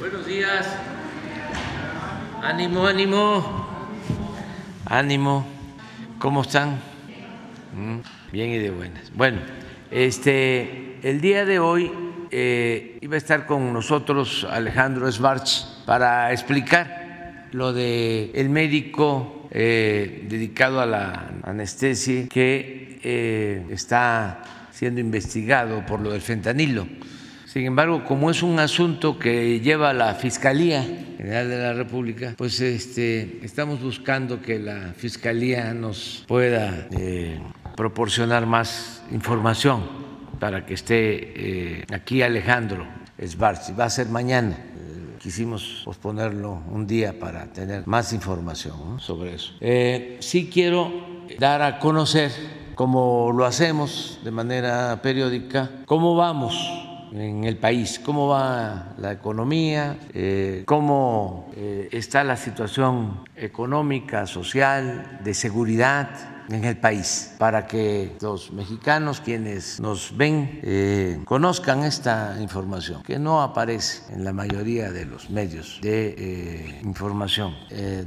Buenos días. Ánimo, ánimo. Ánimo. ¿Cómo están? Mm, Bien y de buenas. Bueno, este, el día de hoy eh, iba a estar con nosotros Alejandro Svarch para explicar lo de el médico eh, dedicado a la anestesia que eh, está siendo investigado por lo del fentanilo. Sin embargo, como es un asunto que lleva la Fiscalía General de la República, pues este, estamos buscando que la Fiscalía nos pueda eh, proporcionar más información para que esté eh, aquí Alejandro Esbarzi. Va a ser mañana. Eh, Quisimos posponerlo un día para tener más información sobre eso. Sí quiero dar a conocer, como lo hacemos de manera periódica, cómo vamos en el país, cómo va la economía, eh, cómo eh, está la situación económica, social, de seguridad en el país, para que los mexicanos quienes nos ven eh, conozcan esta información, que no aparece en la mayoría de los medios de información.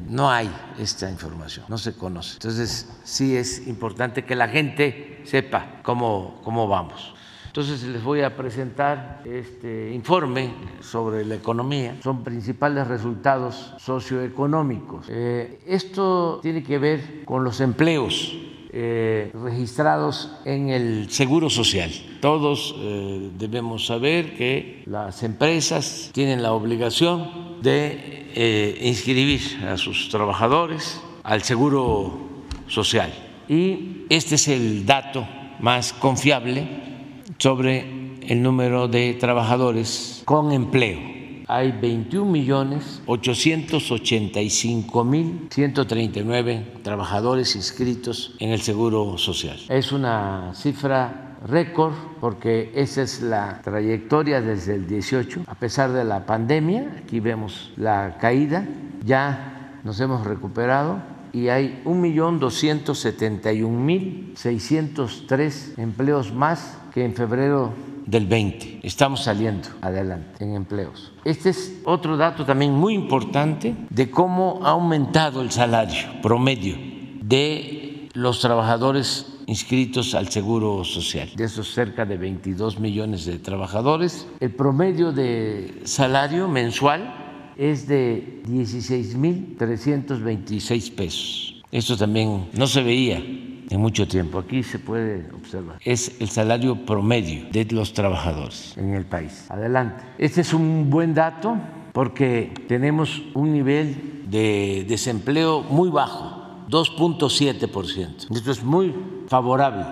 No hay esta información, no se conoce. Entonces sí es importante que la gente sepa cómo, cómo vamos. Entonces les voy a presentar este informe sobre la economía. Son principales resultados socioeconómicos. Eh, esto tiene que ver con los empleos eh, registrados en el Seguro Social. Todos eh, debemos saber que las empresas tienen la obligación de inscribir a sus trabajadores al Seguro Social. Y este es el dato más confiable sobre el número de trabajadores con empleo. Hay 21 millones 885 mil 139 trabajadores inscritos en el Seguro Social. Es una cifra récord porque esa es la trayectoria desde el 18, a pesar de la pandemia, aquí vemos la caída, ya nos hemos recuperado y hay 1.271.603 empleos más que en febrero del 20. Estamos saliendo adelante en empleos. Este es otro dato también muy importante de cómo ha aumentado el salario promedio de los trabajadores inscritos al Seguro Social. De esos cerca de 22 millones de trabajadores, el promedio de salario mensual es de 16.326 pesos. Esto también no se veía en mucho tiempo. Aquí se puede observar. Es el salario promedio de los trabajadores en el país. Adelante. Este es un buen dato porque tenemos un nivel de desempleo muy bajo, 2.7%. Esto es muy favorable.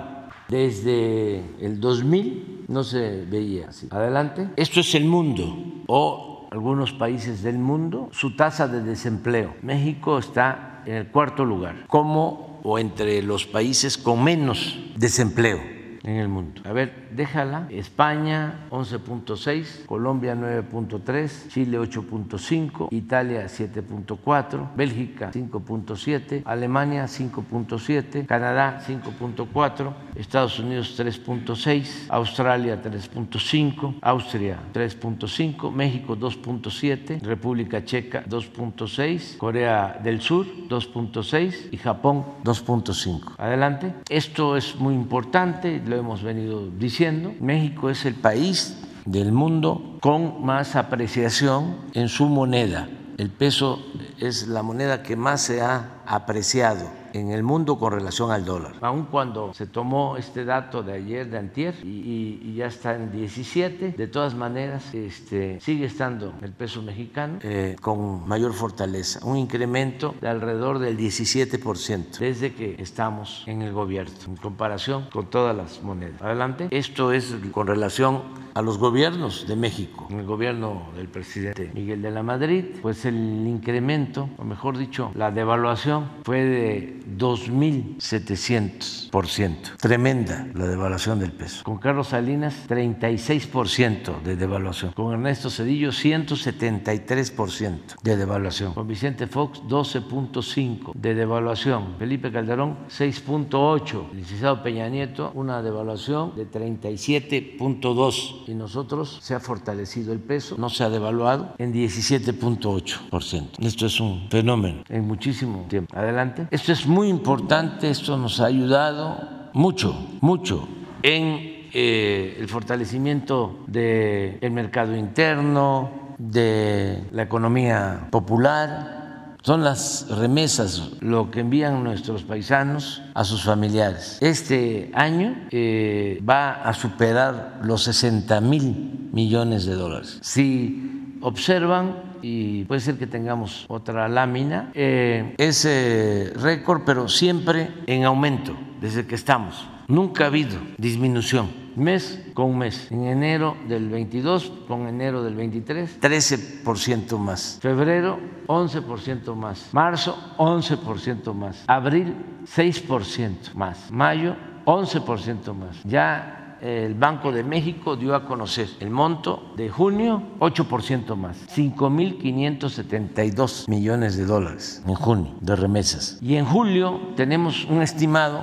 Desde el 2000 no se veía así. Adelante. Esto es el mundo o algunos países del mundo, su tasa de desempleo. México está en el cuarto lugar, como o entre los países con menos desempleo en el mundo. A ver, déjala. España 11.6, Colombia 9.3, Chile 8.5, Italia 7.4, Bélgica 5.7, Alemania 5.7, Canadá 5.4, Estados Unidos 3.6, Australia 3.5, Austria 3.5, México 2.7, República Checa 2.6, Corea del Sur 2.6 y Japón 2.5. Adelante. Esto es muy importante, hemos venido diciendo. México es el país del mundo con más apreciación en su moneda. El peso es la moneda que más se ha apreciado en el mundo con relación al dólar. Aun cuando se tomó este dato de ayer, de antier, y, y- y ya está en 17, de todas maneras este, sigue estando el peso mexicano eh, con mayor fortaleza, un incremento de alrededor del 17% desde que estamos en el gobierno, en comparación con todas las monedas. Adelante. Esto es con relación a los gobiernos de México. En el gobierno del presidente Miguel de la Madrid, pues el incremento, o mejor dicho, la devaluación fue de 2.700%. Tremenda la devaluación del peso. Con Carlos Salinas, 36% de devaluación. Con Ernesto Cedillo, 173% de devaluación. Con Vicente Fox, 12.5% de devaluación. Felipe Calderón, 6.8%. El licenciado Peña Nieto, una devaluación de 37.2%. Y nosotros se ha fortalecido el peso, no se ha devaluado en 17.8%. Esto es un fenómeno en muchísimo tiempo. Adelante. Esto es muy importante, esto nos ha ayudado mucho, mucho en eh, el fortalecimiento del mercado interno, de la economía popular. Son las remesas lo que envían nuestros paisanos a sus familiares. Este año eh, va a superar los 60 mil millones de dólares. Si observan, y puede ser que tengamos otra lámina, eh, ese récord, pero siempre en aumento desde que estamos. Nunca ha habido disminución, mes con mes. En enero del 22 con enero del 23, 13% más. Febrero, 11% más. Marzo, 11% más. Abril, 6% más. Mayo, 11% más. Ya el Banco de México dio a conocer el monto de junio, 8% más, 5.572 millones de dólares en junio de remesas. Y en julio tenemos un estimado,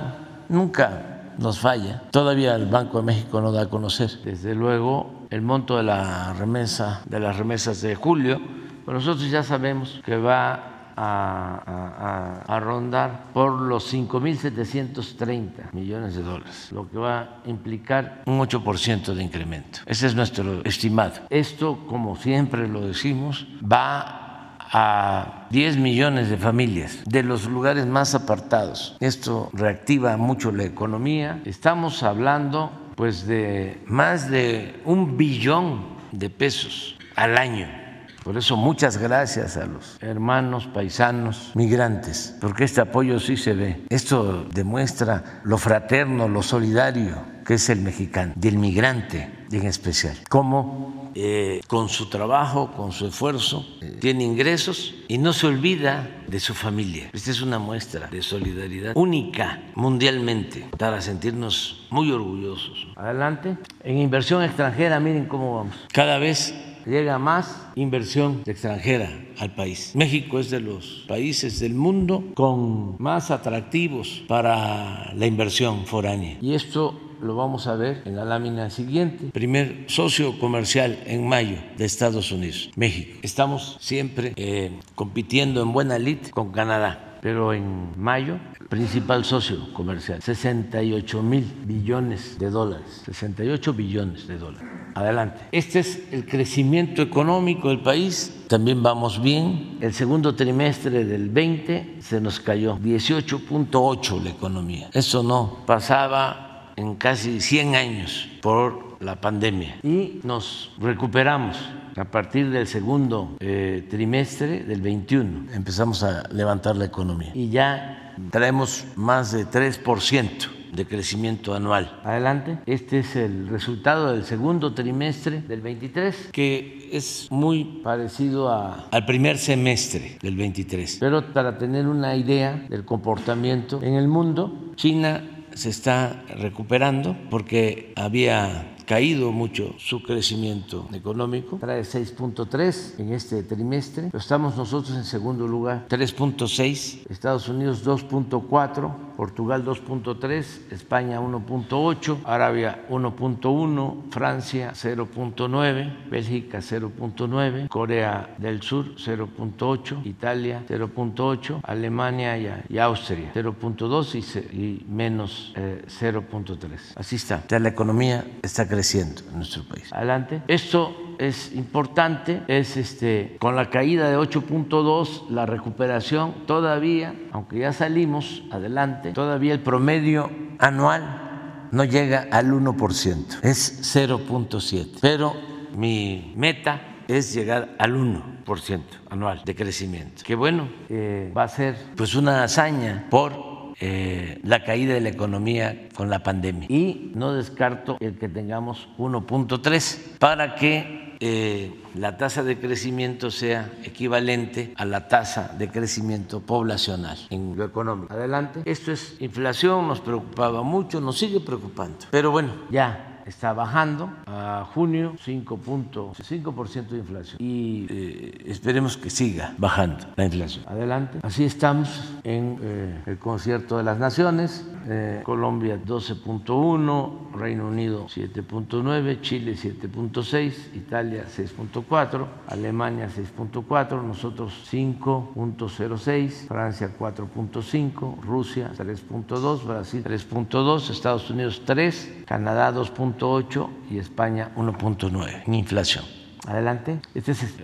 nunca nos falla, todavía el Banco de México no da a conocer, desde luego, el monto de la remesa, de las remesas de julio, pero nosotros ya sabemos que va a, a, rondar por los 5.730 millones de dólares, lo que va a implicar un 8% de incremento. Ese es nuestro estimado. Esto, como siempre lo decimos, va a 10 millones de familias de los lugares más apartados. Esto reactiva mucho la economía. Estamos hablando pues de más de un billón de pesos al año por eso muchas gracias a los hermanos paisanos migrantes, porque este apoyo sí se ve. Esto demuestra lo fraterno, lo solidario que es el mexicano y el migrante en especial. Cómo eh, con su trabajo, con su esfuerzo, eh, tiene ingresos y no se olvida de su familia. Esta es una muestra de solidaridad única mundialmente para sentirnos muy orgullosos. Adelante. En inversión extranjera, miren cómo vamos. Cada vez llega más inversión extranjera al país. México es de los países del mundo con más atractivos para la inversión foránea. Y esto lo vamos a ver en la lámina siguiente. Primer socio comercial en mayo de Estados Unidos, México. Estamos siempre eh, compitiendo en buena lid con Canadá pero en mayo, principal socio comercial, 68 mil billones de dólares, 68 billones de dólares. Adelante. Este es el crecimiento económico del país, también vamos bien. El segundo trimestre del 20 se nos cayó 18.8 la economía. Eso no pasaba en casi 100 años por la pandemia y nos recuperamos a partir del segundo eh, trimestre del 21 empezamos a levantar la economía y ya traemos más de 3% de crecimiento anual. Adelante. Este es el resultado del segundo trimestre del 23, que es muy parecido al primer semestre del 23. Pero para tener una idea del comportamiento en el mundo, China se está recuperando porque había caído mucho su crecimiento económico, trae 6.3 en este trimestre, pero estamos nosotros en segundo lugar, 3.6, Estados Unidos 2.4, Portugal 2.3, España 1.8, Arabia 1.1, Francia 0.9, Bélgica 0.9, Corea del Sur 0.8, Italia 0.8, Alemania y, Austria 0.2 y, menos 0.3. Eh, Así está, ya la economía está creciendo en nuestro país. Adelante. Esto es importante, es este con la caída de 8.2 la recuperación todavía, aunque ya salimos adelante, todavía el promedio anual no llega al 1%, es 0.7. Pero mi meta es llegar al 1% anual de crecimiento. Que bueno, eh, va a ser pues una hazaña por eh, la caída de la economía con la pandemia. Y no descarto el que tengamos 1.3 para que eh, la tasa de crecimiento sea equivalente a la tasa de crecimiento poblacional en lo económico. Adelante. Esto es inflación, nos preocupaba mucho, nos sigue preocupando. Pero bueno, ya está bajando a junio 5.5% de inflación y eh, esperemos que siga bajando la inflación. Adelante. Así estamos en eh, el concierto de las naciones. Eh, Colombia 12.1, Reino Unido 7.9, Chile 7.6, Italia 6.4, Alemania 6.4, nosotros 5.06, Francia 4.5, Rusia 3.2, Brasil 3.2, Estados Unidos 3, Canadá 2.1 y España 1.9 en inflación. Adelante. Esta es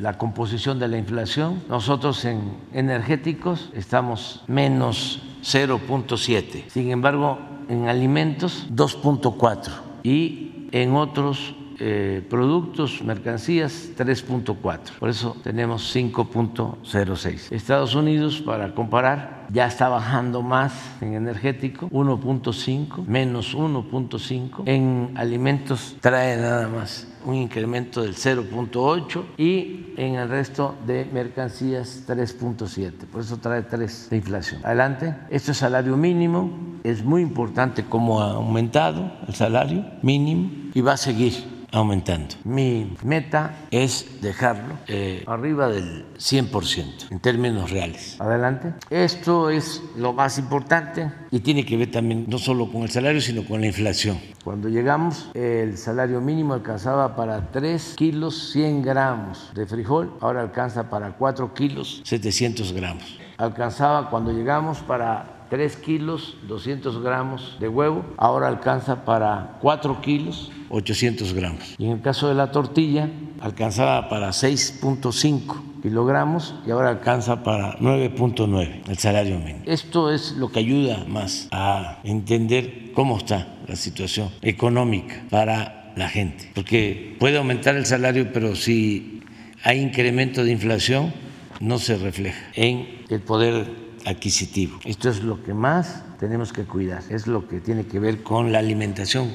la composición de la inflación. Nosotros en energéticos estamos menos 0.7. Sin embargo, en alimentos 2.4 y en otros eh, productos, mercancías 3.4. Por eso tenemos 5.06. Estados Unidos, para comparar, ya está bajando más en energético, 1.5, menos 1.5. En alimentos trae nada más un incremento del 0.8 y en el resto de mercancías 3.7. Por eso trae 3 de inflación. Adelante. Esto es salario mínimo. Es muy importante cómo ha aumentado el salario mínimo y va a seguir aumentando. Mi meta es dejarlo eh, arriba del 100% en términos reales. Adelante. Esto es lo más importante y tiene que ver también no solo con el salario, sino con la inflación. Cuando llegamos, el salario mínimo alcanzaba para 3 kilos 100 gramos de frijol, ahora alcanza para 4 kilos 700 gramos. Alcanzaba cuando llegamos para 3 kilos 200 gramos de huevo, ahora alcanza para 4 kilos 800 gramos. Y en el caso de la tortilla, alcanzaba para 6.5 kilogramos y ahora alcanza para 9.9 el salario mínimo. Esto es lo que ayuda más a entender cómo está la situación económica para la gente, porque puede aumentar el salario, pero si hay incremento de inflación, no se refleja en el poder adquisitivo. Esto es lo que más tenemos que cuidar, es lo que tiene que ver con la alimentación,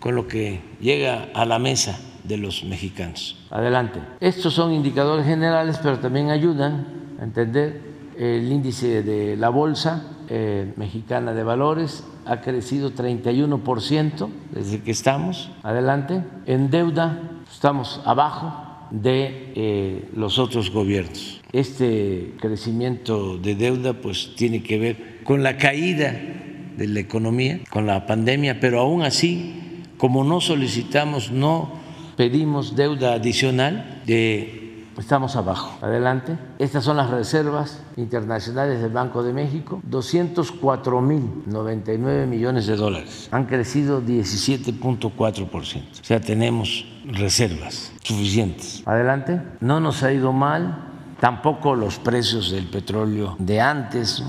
con lo que llega a la mesa de los mexicanos. Adelante. Estos son indicadores generales, pero también ayudan a entender el índice de la bolsa eh, mexicana de valores ha crecido 31% desde que estamos. Adelante. En deuda estamos abajo de eh, los otros gobiernos. Este crecimiento de deuda pues tiene que ver con la caída de la economía, con la pandemia, pero aún así, como no solicitamos, no pedimos deuda adicional, de, estamos abajo. Adelante. Estas son las reservas internacionales del Banco de México, 204 mil 99 millones de dólares. Han crecido 17.4%. O sea, tenemos reservas suficientes. Adelante. No nos ha ido mal, tampoco los precios del petróleo de antes.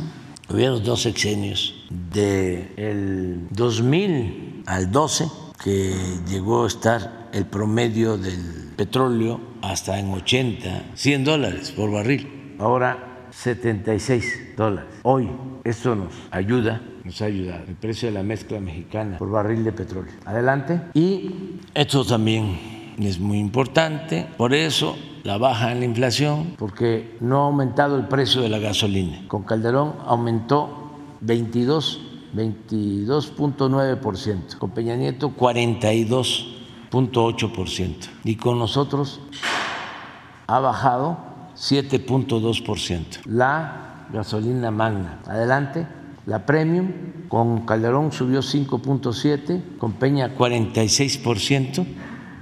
Hubieron dos sexenios, del 2000 al 12, que llegó a estar el promedio del petróleo hasta en 80, 100 dólares por barril. Ahora 76 dólares. Hoy esto nos ayuda, nos ha ayudado el precio de la mezcla mexicana por barril de petróleo. Adelante. Y esto también es muy importante, por eso la baja en la inflación, porque no ha aumentado el precio de la gasolina. Con Calderón aumentó 22 22.9%, con Peña Nieto 42.8% y con nosotros ha bajado 7.2%. La gasolina magna, adelante, la premium con Calderón subió 5.7, con Peña 46%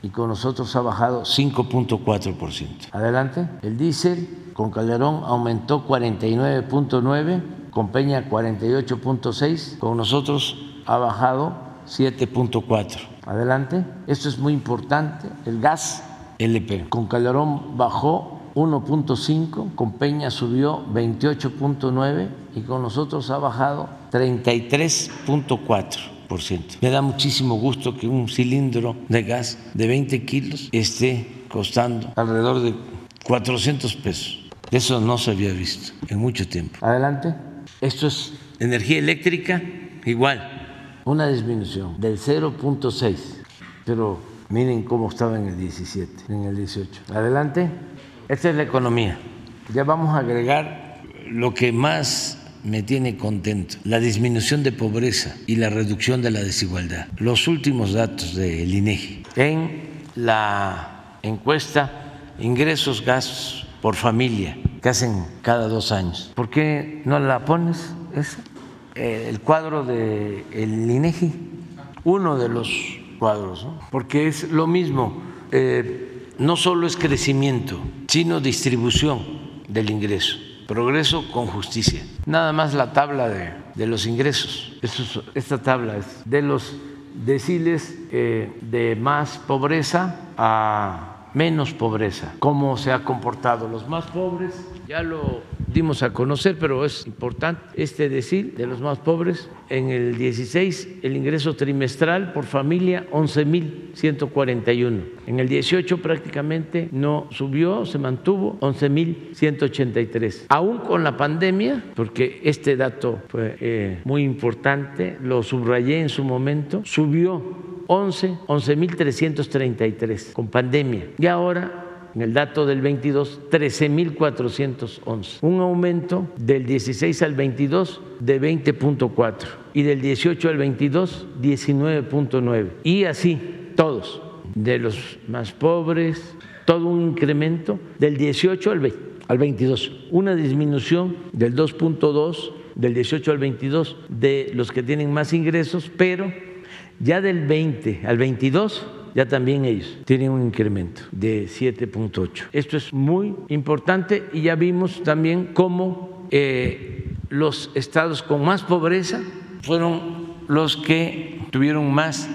y con nosotros ha bajado 5.4%. Adelante. El diésel con Calderón aumentó 49.9, con Peña 48.6, con nosotros ha bajado 7.4. Adelante. Esto es muy importante. El gas LP con Calderón bajó 1.5, con Peña subió 28.9 y con nosotros ha bajado 33.4. Me da muchísimo gusto que un cilindro de gas de 20 kilos esté costando alrededor de 400 pesos. Eso no se había visto en mucho tiempo. Adelante. Esto es energía eléctrica, igual, una disminución del 0.6, pero Miren cómo estaba en el 17, en el 18. Adelante. Esta es la economía. Ya vamos a agregar lo que más me tiene contento, la disminución de pobreza y la reducción de la desigualdad. Los últimos datos del INEGI. En la encuesta ingresos, gastos por familia que hacen cada dos años. ¿Por qué no la pones? Es eh, el cuadro del el INEGI, uno de los cuadros, porque es lo mismo. Eh, no solo es crecimiento, sino distribución del ingreso, progreso con justicia. Nada más la tabla de, los ingresos, esta tabla es de los deciles eh, de más pobreza a menos pobreza, cómo se ha comportado los más pobres, ya lo dimos a conocer, pero es importante este decir de los más pobres. En el 16 el ingreso trimestral por familia 11.141. En el 18 prácticamente no subió, se mantuvo 11.183. Aún con la pandemia, porque este dato fue eh, muy importante, lo subrayé en su momento, subió 11, 11.333 con pandemia. Y ahora en el dato del 22, 13.411, un aumento del 16 al 22 de 20.4 y del 18 al 22, 19.9. Y así, todos, de los más pobres, todo un incremento del 18 al, al 22, una disminución del 2.2 del 18 al 22 de los que tienen más ingresos, pero ya del 20 al 22 ya también ellos tienen un incremento de 7.8. Esto es muy importante y ya vimos también cómo eh, los estados con más pobreza fueron los que tuvieron más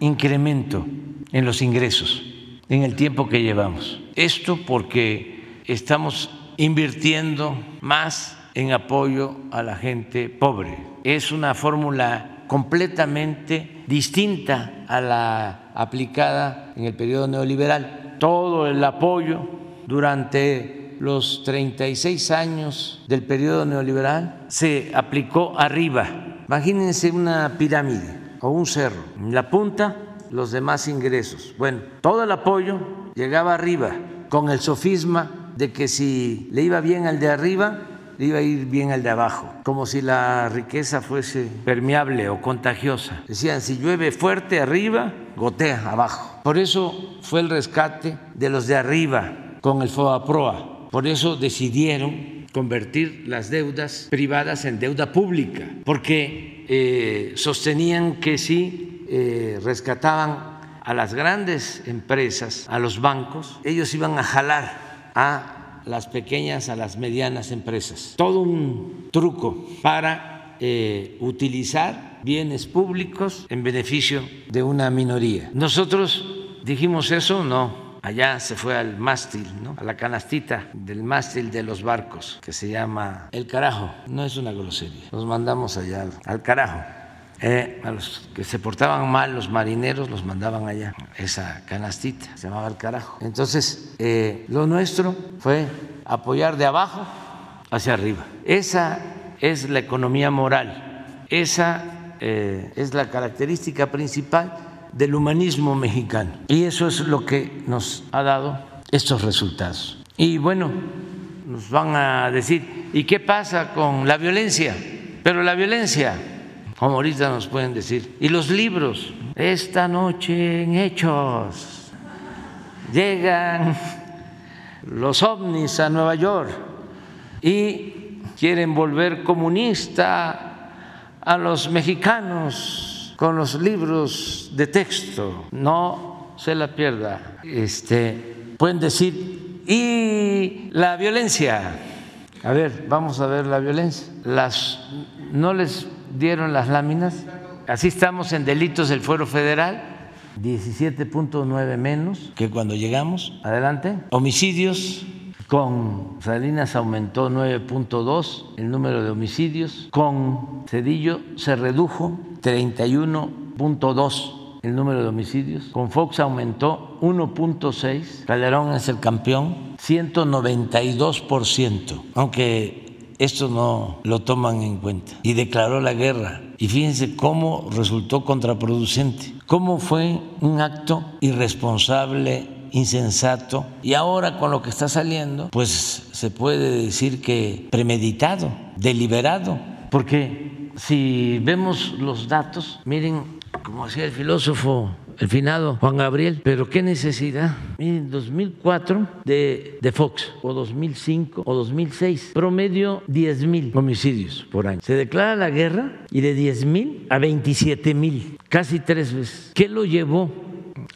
incremento en los ingresos en el tiempo que llevamos. Esto porque estamos invirtiendo más en apoyo a la gente pobre. Es una fórmula completamente distinta a la aplicada en el periodo neoliberal. Todo el apoyo durante los 36 años del periodo neoliberal se aplicó arriba. Imagínense una pirámide o un cerro. En la punta, los demás ingresos. Bueno, todo el apoyo llegaba arriba con el sofisma de que si le iba bien al de arriba, le iba a ir bien al de abajo, como si la riqueza fuese permeable o contagiosa. Decían, si llueve fuerte arriba, gotea abajo. Por eso fue el rescate de los de arriba con el FOAPROA. Por eso decidieron convertir las deudas privadas en deuda pública, porque eh, sostenían que si eh, rescataban a las grandes empresas, a los bancos, ellos iban a jalar a las pequeñas a las medianas empresas. Todo un truco para eh, utilizar bienes públicos en beneficio de una minoría. Nosotros dijimos eso, no. Allá se fue al mástil, ¿no? a la canastita del mástil de los barcos, que se llama el carajo. No es una grosería. Nos mandamos allá al carajo. Eh, a los que se portaban mal, los marineros, los mandaban allá, esa canastita, se llamaba el carajo. Entonces, eh, lo nuestro fue apoyar de abajo hacia arriba. Esa es la economía moral, esa eh, es la característica principal del humanismo mexicano. Y eso es lo que nos ha dado estos resultados. Y bueno, nos van a decir, ¿y qué pasa con la violencia? Pero la violencia como ahorita nos pueden decir. Y los libros, esta noche en Hechos, llegan los ovnis a Nueva York y quieren volver comunista a los mexicanos con los libros de texto. No se la pierda. Este, pueden decir, y la violencia. A ver, vamos a ver la violencia. Las no les dieron las láminas. Así estamos en delitos del fuero federal, 17.9 menos. Que cuando llegamos. Adelante. Homicidios, con Salinas aumentó 9.2 el número de homicidios, con Cedillo se redujo 31.2 el número de homicidios, con Fox aumentó 1.6, Calderón es el campeón, 192%, aunque esto no lo toman en cuenta. Y declaró la guerra. Y fíjense cómo resultó contraproducente, cómo fue un acto irresponsable, insensato. Y ahora con lo que está saliendo, pues se puede decir que premeditado, deliberado, porque si vemos los datos, miren, como decía el filósofo el finado Juan Gabriel, pero qué necesidad. En 2004 de, de Fox, o 2005 o 2006, promedio 10 mil homicidios por año. Se declara la guerra y de 10 mil a 27 mil, casi tres veces. ¿Qué lo llevó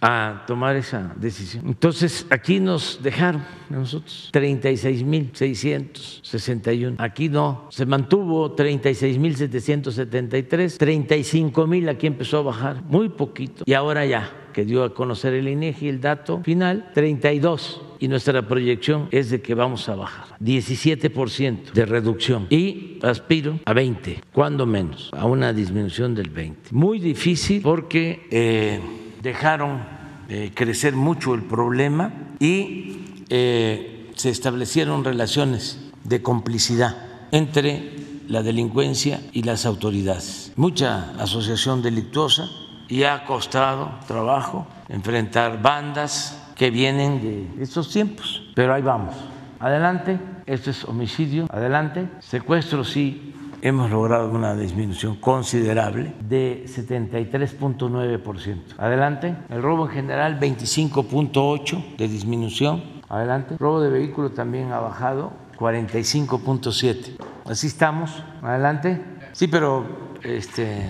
a tomar esa decisión. Entonces, aquí nos dejaron a nosotros 36.661. Aquí no, se mantuvo 36.773, 35.000 aquí empezó a bajar, muy poquito. Y ahora ya, que dio a conocer el INEGI el dato final, 32 y nuestra proyección es de que vamos a bajar 17% de reducción y aspiro a 20, cuando menos, a una disminución del 20. Muy difícil porque eh, dejaron eh, crecer mucho el problema y eh, se establecieron relaciones de complicidad entre la delincuencia y las autoridades. Mucha asociación delictuosa y ha costado trabajo enfrentar bandas que vienen de estos tiempos, pero ahí vamos. Adelante, esto es homicidio, adelante, secuestro sí hemos logrado una disminución considerable de 73.9%. Adelante. El robo en general 25.8 de disminución. Adelante. Robo de vehículo también ha bajado 45.7. Así estamos. Adelante. Sí, pero este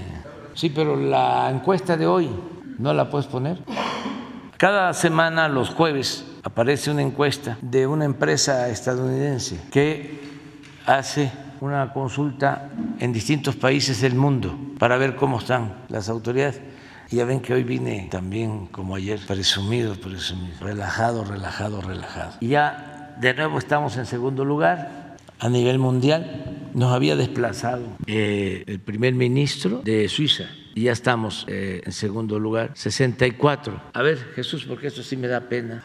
sí, pero la encuesta de hoy no la puedes poner. Cada semana los jueves aparece una encuesta de una empresa estadounidense que hace una consulta en distintos países del mundo para ver cómo están las autoridades. Y ya ven que hoy vine también, como ayer, presumido, presumido, relajado, relajado, relajado. Y ya de nuevo estamos en segundo lugar a nivel mundial. Nos había desplazado eh, el primer ministro de Suiza y ya estamos eh, en segundo lugar, 64. A ver, Jesús, porque esto sí me da pena.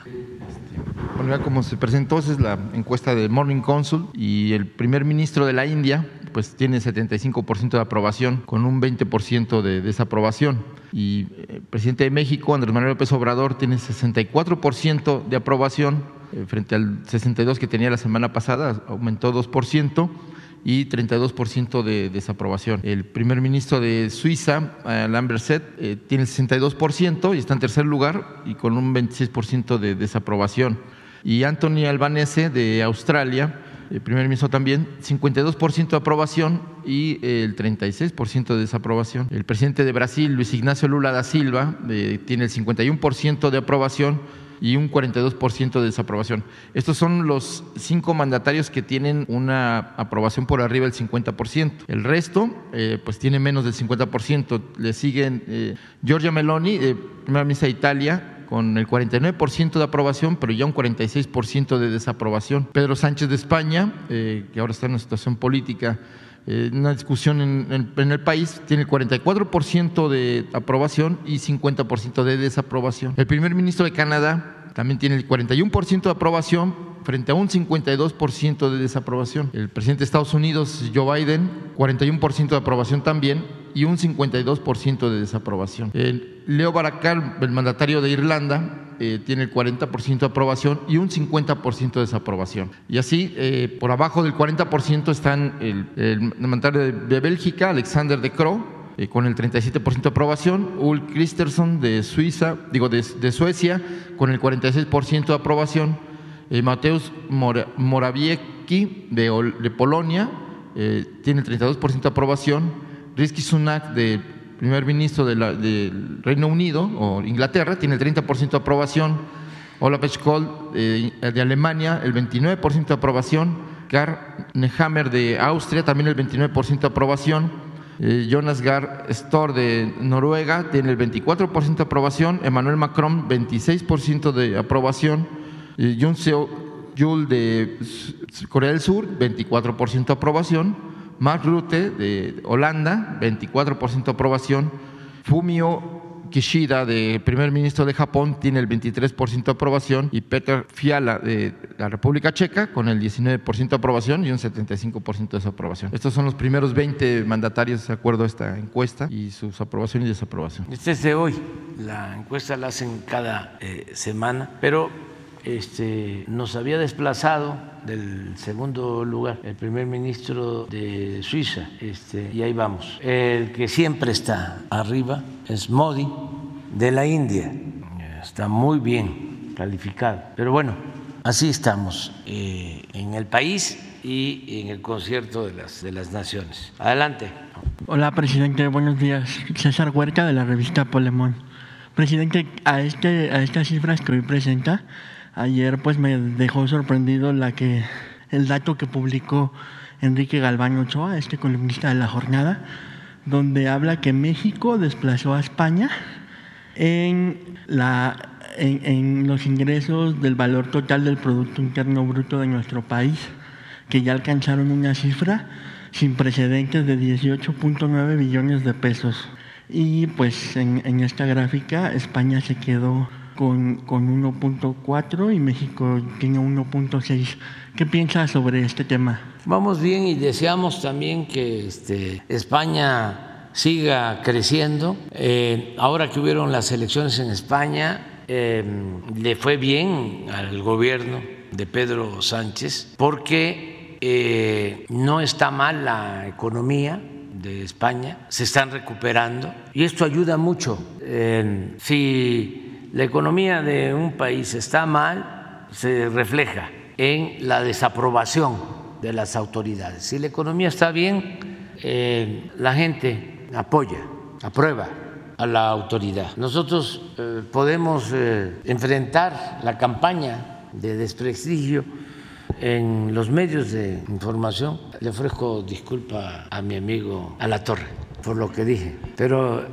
Bueno, ya como se presentó, esa es la encuesta del Morning Consult y el primer ministro de la India pues tiene 75% de aprobación con un 20% de desaprobación. Y el eh, presidente de México, Andrés Manuel López Obrador, tiene 64% de aprobación eh, frente al 62% que tenía la semana pasada, aumentó 2% y 32% de desaprobación. El primer ministro de Suiza, Lambert eh, tiene 62% y está en tercer lugar y con un 26% de desaprobación. Y Anthony Albanese de Australia, el primer ministro también, 52% de aprobación y el 36% de desaprobación. El presidente de Brasil, Luis Ignacio Lula da Silva, eh, tiene el 51% de aprobación y un 42% de desaprobación. Estos son los cinco mandatarios que tienen una aprobación por arriba del 50%. El resto, eh, pues tiene menos del 50%. Le siguen eh, Giorgia Meloni, eh, primera ministra de Italia, con el 49% de aprobación, pero ya un 46% de desaprobación. Pedro Sánchez de España, que ahora está en una situación política eh, una discusión en, el país, tiene el 44% de aprobación y 50% de desaprobación. El primer ministro de Canadá también tiene el 41% de aprobación frente a un 52% de desaprobación. El presidente de Estados Unidos, Joe Biden, 41% de aprobación también y un 52% de desaprobación. El Leo Varadkar, el mandatario de Irlanda, eh, tiene el 40% de aprobación y un 50% de desaprobación. Y así, eh, por abajo del 40% están el, mandatario de, Bélgica, Alexander de Croo, eh, con el 37% de aprobación, Ulf Christensen de Suiza, digo de, Suecia, con el 46% de aprobación, Mateusz Morawiecki de, de Polonia, tiene el 32% de aprobación, Rishi Sunak de primer ministro del Reino Unido o Inglaterra tiene el 30% de aprobación, Olaf Scholz eh, de Alemania el 29% de aprobación, Karl Nehammer de Austria también el 29% de aprobación, eh, Jonas Gahr Stor de Noruega tiene el 24% de aprobación, Emmanuel Macron 26% de aprobación, eh, Jun Seo Yul de Corea del Sur 24% de aprobación, Mark Rutte de Holanda, 24% de aprobación. Fumio Kishida, de primer ministro de Japón, tiene el 23% de aprobación y Peter Fiala, de la República Checa, con el 19% de aprobación y un 75% de desaprobación. Estos son los primeros 20 mandatarios de acuerdo a esta encuesta y sus aprobación y desaprobación. Este es de hoy. La encuesta la hacen cada eh, semana, pero este, nos había desplazado del segundo lugar el primer ministro de Suiza, este, y ahí vamos. El que siempre está arriba es Modi de la India, está muy bien calificado, pero bueno, así estamos eh, en el país y en el concierto de las, de las naciones. Adelante. Hola, presidente, buenos días. César Huerta de la revista Polemón. Presidente, a, este, a estas cifras que hoy presenta, Ayer pues me dejó sorprendido la que, el dato que publicó Enrique Galván Ochoa, este columnista de la jornada, donde habla que México desplazó a España en, la, en, los ingresos del valor total del Producto Interno Bruto de nuestro país, que ya alcanzaron una cifra sin precedentes de 18.9 billones de pesos. Y pues en, en esta gráfica España se quedó con, con 1.4 y México tiene 1.6. ¿Qué piensa sobre este tema? Vamos bien y deseamos también que este, España siga creciendo. Eh, ahora que hubieron las elecciones en España, eh, le fue bien al gobierno de Pedro Sánchez porque eh, no está mal la economía de España, se están recuperando y esto ayuda mucho. si la economía de un país está mal, se refleja en la desaprobación de las autoridades. Si la economía está bien, eh, la gente apoya, aprueba a la autoridad. Nosotros eh, podemos eh, enfrentar la campaña de desprestigio en los medios de información. Le ofrezco disculpa a mi amigo a la torre por lo que dije, pero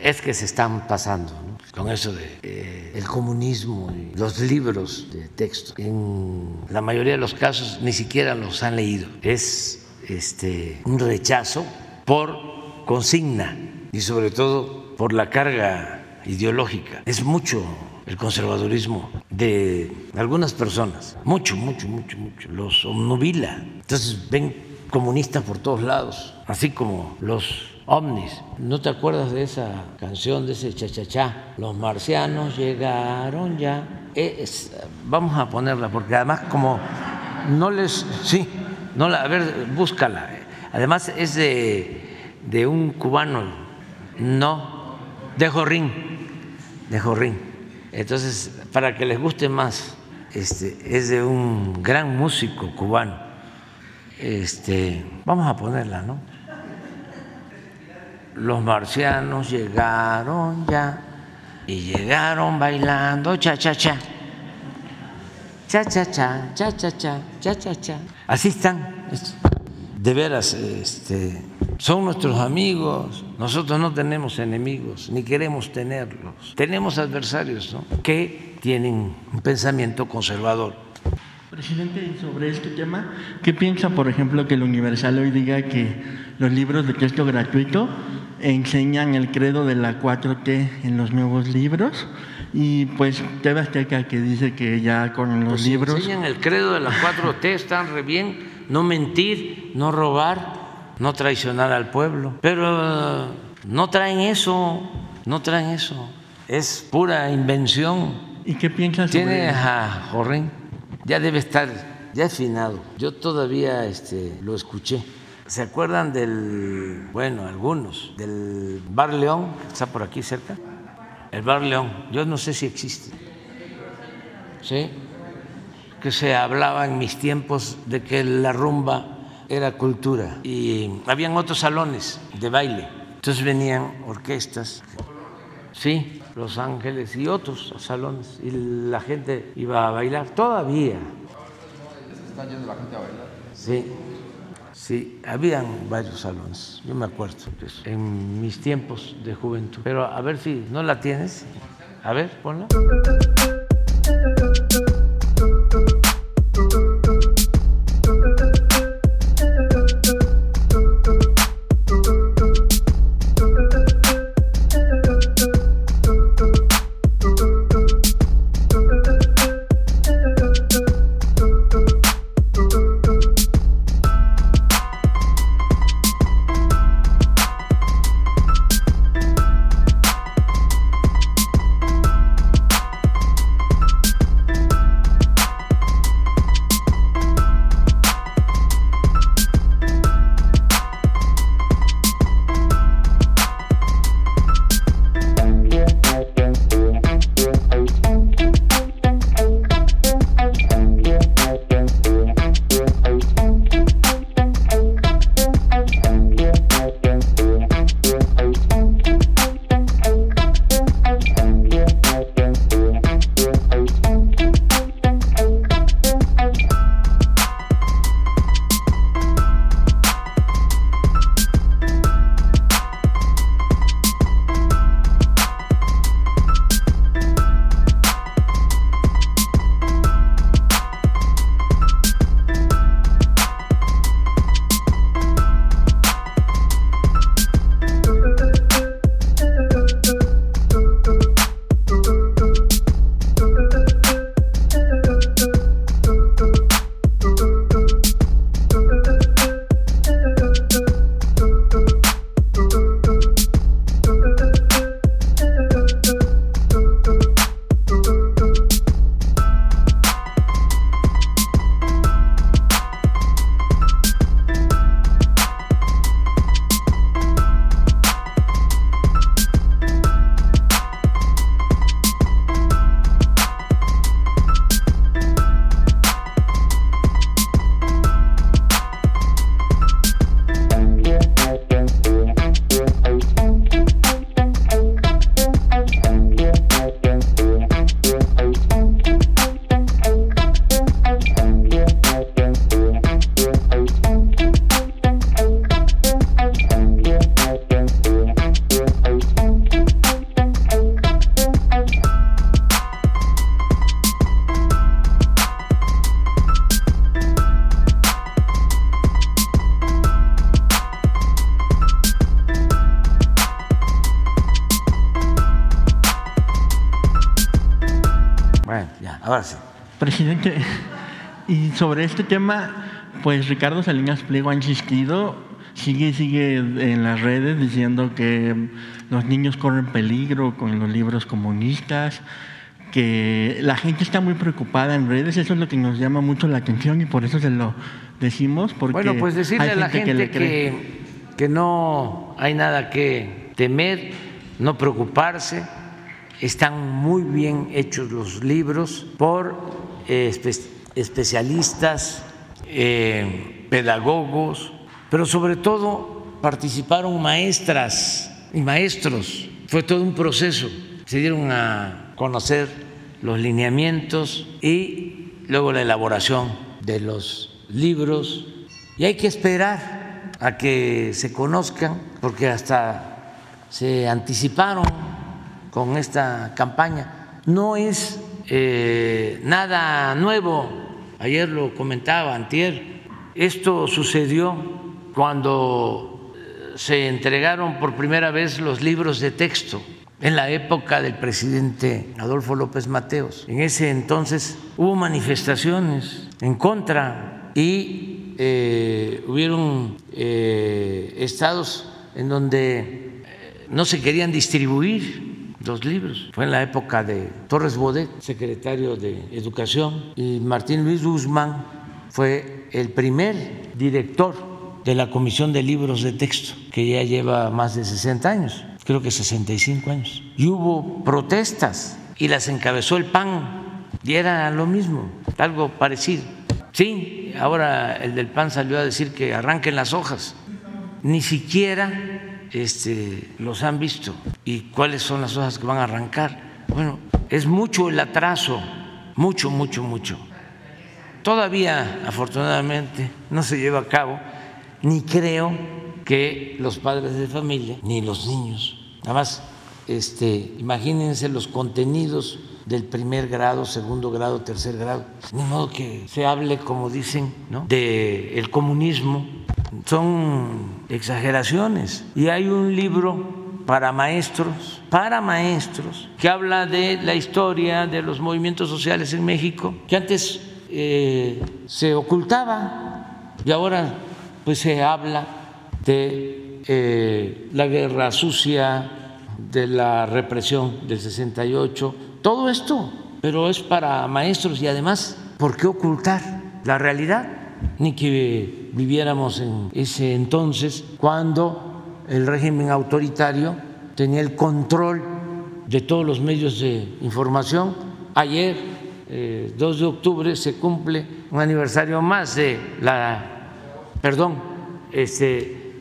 es que se están pasando con eso de eh, el comunismo y los libros de texto. En la mayoría de los casos ni siquiera los han leído. Es este un rechazo por consigna y sobre todo por la carga ideológica. Es mucho el conservadurismo de algunas personas, mucho, mucho, mucho, mucho. Los obnubila. Entonces ven comunistas por todos lados, así como los ovnis. ¿No te acuerdas de esa canción, de ese cha-cha-cha? Los marcianos llegaron ya. vamos a ponerla, porque además como no les... Sí, no la, a ver, búscala. Además es de, de un cubano, no, de Jorrín, de Jorrín. Entonces, para que les guste más, este, es de un gran músico cubano. Este, vamos a ponerla, ¿no? Los marcianos llegaron ya y llegaron bailando cha cha cha. Cha cha cha, cha cha cha, cha cha cha. Así están. De veras, este, son nuestros amigos. Nosotros no tenemos enemigos, ni queremos tenerlos. Tenemos adversarios ¿no? que tienen un pensamiento conservador. Presidente, sobre este tema, ¿qué piensa, por ejemplo, que el Universal hoy diga que los libros de texto gratuito enseñan el credo de la 4T en los nuevos libros. Y pues TV Azteca que dice que ya con los pues libros... enseñan el credo de la 4T, están re bien, no mentir, no robar, no traicionar al pueblo, pero no traen eso, no traen eso, es pura invención. ¿Y qué piensas Tiene a Jorrín, ya debe estar, ya finado, yo todavía este, lo escuché ¿Se acuerdan del, bueno, algunos, del Bar León, que está por aquí cerca? El Bar León, yo no sé si existe. ¿Sí? Que se hablaba en mis tiempos de que la rumba era cultura y habían otros salones de baile. Entonces venían orquestas, sí, Los Ángeles y otros salones y la gente iba a bailar todavía. ¿Están yendo la gente a bailar? Sí. Sí, habían varios salones, yo me acuerdo en mis tiempos de juventud. Pero a ver si no la tienes. A ver, ponla. Presidente, y sobre este tema, pues Ricardo Salinas Pliego ha insistido, sigue sigue en las redes diciendo que los niños corren peligro con los libros comunistas, que la gente está muy preocupada en redes, eso es lo que nos llama mucho la atención y por eso se lo decimos. Porque bueno, pues decirle hay a la gente que, que, que, no hay nada que temer, no preocuparse, están muy bien hechos los libros por espe especialistas, eh, pedagogos, pero sobre todo participaron maestras y maestros, fue todo un proceso, se dieron a conocer los lineamientos y luego la elaboración de los libros. Y hay que esperar a que se conozcan porque hasta se anticiparon con esta campaña. No es eh, nada nuevo, ayer lo comentaba, antier, esto sucedió cuando se entregaron por primera vez los libros de texto en la época del presidente Adolfo López Mateos. En ese entonces hubo manifestaciones en contra y eh, hubieron eh, estados en donde eh, no se querían distribuir los libros. Fue en la época de Torres Bodet, secretario de Educación, y Martín Luis Guzmán fue el primer director de la Comisión de Libros de Texto, que ya lleva más de 60 años creo que 65 años. Y hubo protestas y las encabezó el PAN y era lo mismo, algo parecido. Sí, ahora el del PAN salió a decir que arranquen las hojas. Ni siquiera este, los han visto. ¿Y cuáles son las hojas que van a arrancar? Bueno, es mucho el atraso, mucho, mucho, mucho. Todavía, afortunadamente, no se lleva a cabo, ni creo que los padres de familia ni los niños. Nada más, este, imagínense los contenidos del primer grado, segundo grado, tercer grado. Ni modo que se hable, como dicen, ¿no? de el comunismo. Son exageraciones. Y hay un libro para maestros, para maestros, que habla de la historia de los movimientos sociales en México, que antes eh, se ocultaba y ahora pues se habla de eh, la guerra sucia, de la represión del 68, todo esto, pero es para maestros y además, ¿por qué ocultar la realidad? Ni que viviéramos en ese entonces cuando el régimen autoritario tenía el control de todos los medios de información. Ayer, 2 eh, de octubre, se cumple un aniversario más de la, perdón, este,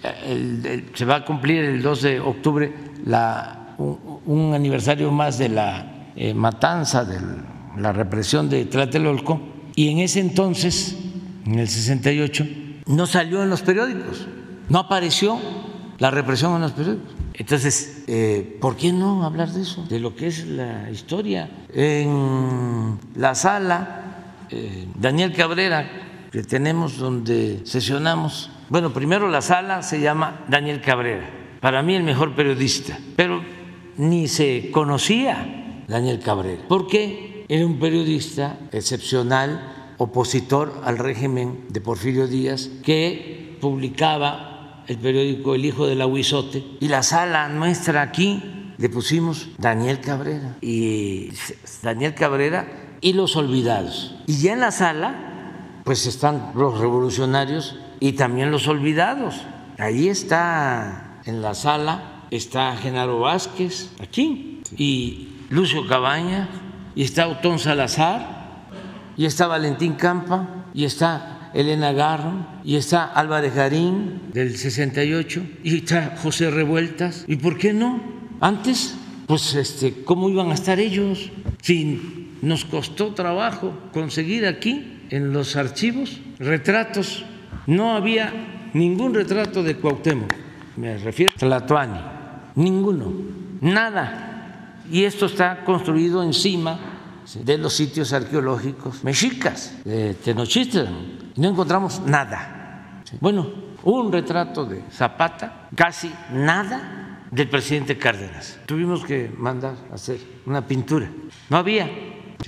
se va a cumplir el 2 de octubre la, un, aniversario más de la eh, matanza, de la represión de Tlatelolco, y en ese entonces, en el 68, no salió en los periódicos, no apareció la represión en los periódicos. Entonces, eh, ¿por qué no hablar de eso? De lo que es la historia. En la sala, eh, Daniel Cabrera, que tenemos donde sesionamos, bueno, primero la sala se llama Daniel Cabrera, para mí el mejor periodista, pero ni se conocía Daniel Cabrera, porque era un periodista excepcional, opositor al régimen de Porfirio Díaz, que publicaba el periódico El Hijo del Aguizote, y la sala nuestra aquí le pusimos Daniel Cabrera, y Daniel Cabrera y los olvidados. Y ya en la sala, pues están los revolucionarios y también los olvidados. Ahí está en la sala, está Genaro Vázquez, aquí, y Lucio Cabaña, y está Otón Salazar, y está Valentín Campa, y está Elena Garro, y está Álvarez Garín del 68, y está José Revueltas. ¿Y por qué no? Antes, pues, este, ¿cómo iban a estar ellos? Si nos costó trabajo conseguir aquí, en los archivos, retratos no había ningún retrato de Cuauhtémoc, me refiero a Tlatuani, ninguno, nada. Y esto está construido encima de los sitios arqueológicos mexicas, de Tenochtitlan. No encontramos nada. Bueno, un retrato de Zapata, casi nada del presidente Cárdenas. Tuvimos que mandar a hacer una pintura. No había.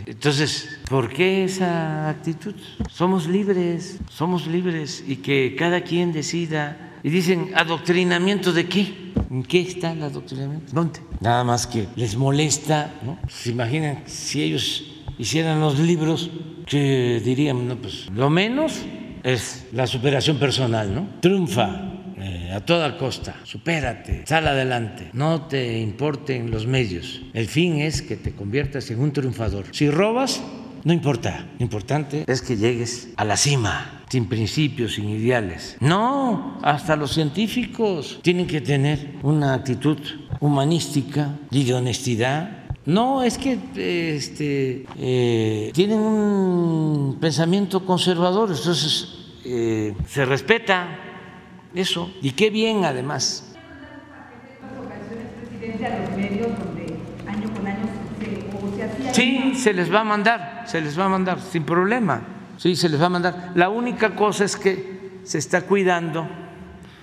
Entonces, ¿por qué esa actitud? Somos libres, somos libres y que cada quien decida. Y dicen, ¿adoctrinamiento de qué? ¿En qué está el adoctrinamiento? ¿Dónde? Nada más que les molesta, ¿no? ¿Se imaginan si ellos hicieran los libros que dirían, no, pues lo menos es la superación personal, ¿no? Triunfa eh, a toda costa, supérate, sal adelante, no te importen los medios. El fin es que te conviertas en un triunfador. Si robas, no importa, lo importante es que llegues a la cima, sin principios, sin ideales. No, hasta los científicos tienen que tener una actitud humanística y de honestidad. No, es que este, eh, tienen un pensamiento conservador, entonces eh, se respeta eso. Y qué bien además. Sí, se les va a mandar, se les va a mandar, sin problema. Sí, se les va a mandar. La única cosa es que se está cuidando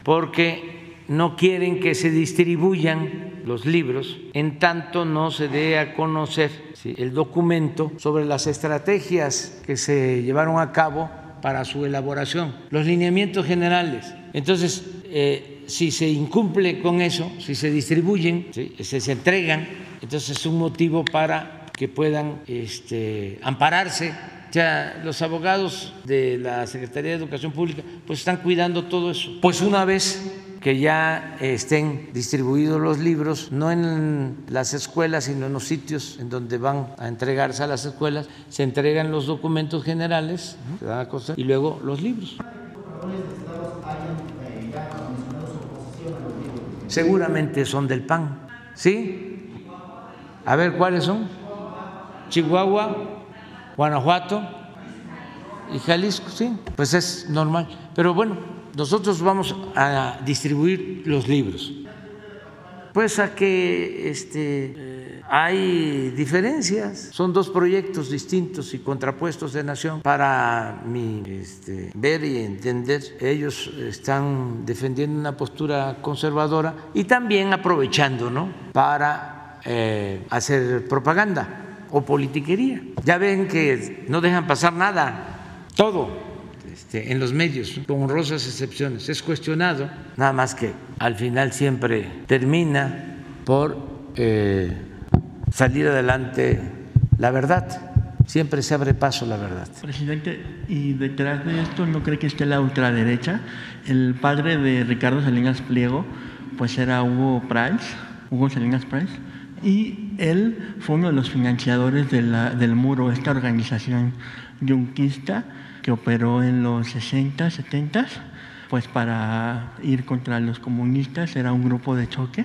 porque no quieren que se distribuyan los libros en tanto no se dé a conocer el documento sobre las estrategias que se llevaron a cabo para su elaboración, los lineamientos generales. Entonces, eh, si se incumple con eso, si se distribuyen, si se entregan, entonces es un motivo para que puedan este, ampararse. Ya los abogados de la Secretaría de Educación Pública pues están cuidando todo eso. Pues una vez que ya estén distribuidos los libros, no en las escuelas, sino en los sitios en donde van a entregarse a las escuelas, se entregan los documentos generales y luego los libros. Seguramente son del PAN, ¿sí? A ver, ¿cuáles son? Chihuahua, Guanajuato y Jalisco, sí, pues es normal. Pero bueno, nosotros vamos a distribuir los libros. Pues a que este, hay diferencias, son dos proyectos distintos y contrapuestos de nación. Para mi este, ver y entender, ellos están defendiendo una postura conservadora y también aprovechando para eh, hacer propaganda o politiquería. Ya ven que no dejan pasar nada, todo este, en los medios, con honrosas excepciones. Es cuestionado, nada más que al final siempre termina por eh, salir adelante la verdad. Siempre se abre paso la verdad. Presidente, y detrás de esto no cree que esté la ultraderecha. El padre de Ricardo Salinas Pliego, pues era Hugo Price, Hugo Salinas Price, y él fue uno de los financiadores del muro, esta organización yunquista que operó en los 60, 70, pues para ir contra los comunistas, era un grupo de choque.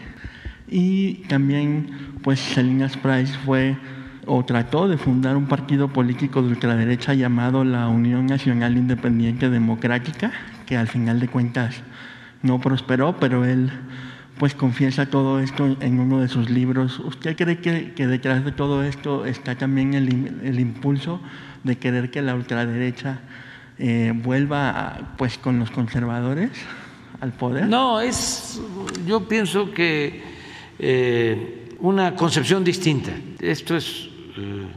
Y también, pues Salinas Price fue o trató de fundar un partido político de ultraderecha llamado la Unión Nacional Independiente Democrática, que al final de cuentas no prosperó, pero él pues confiesa todo esto en uno de sus libros. ¿Usted cree que, detrás de todo esto está también el, el impulso de querer que la ultraderecha eh, vuelva pues con los conservadores al poder? No, es yo pienso que eh, una concepción distinta. Esto es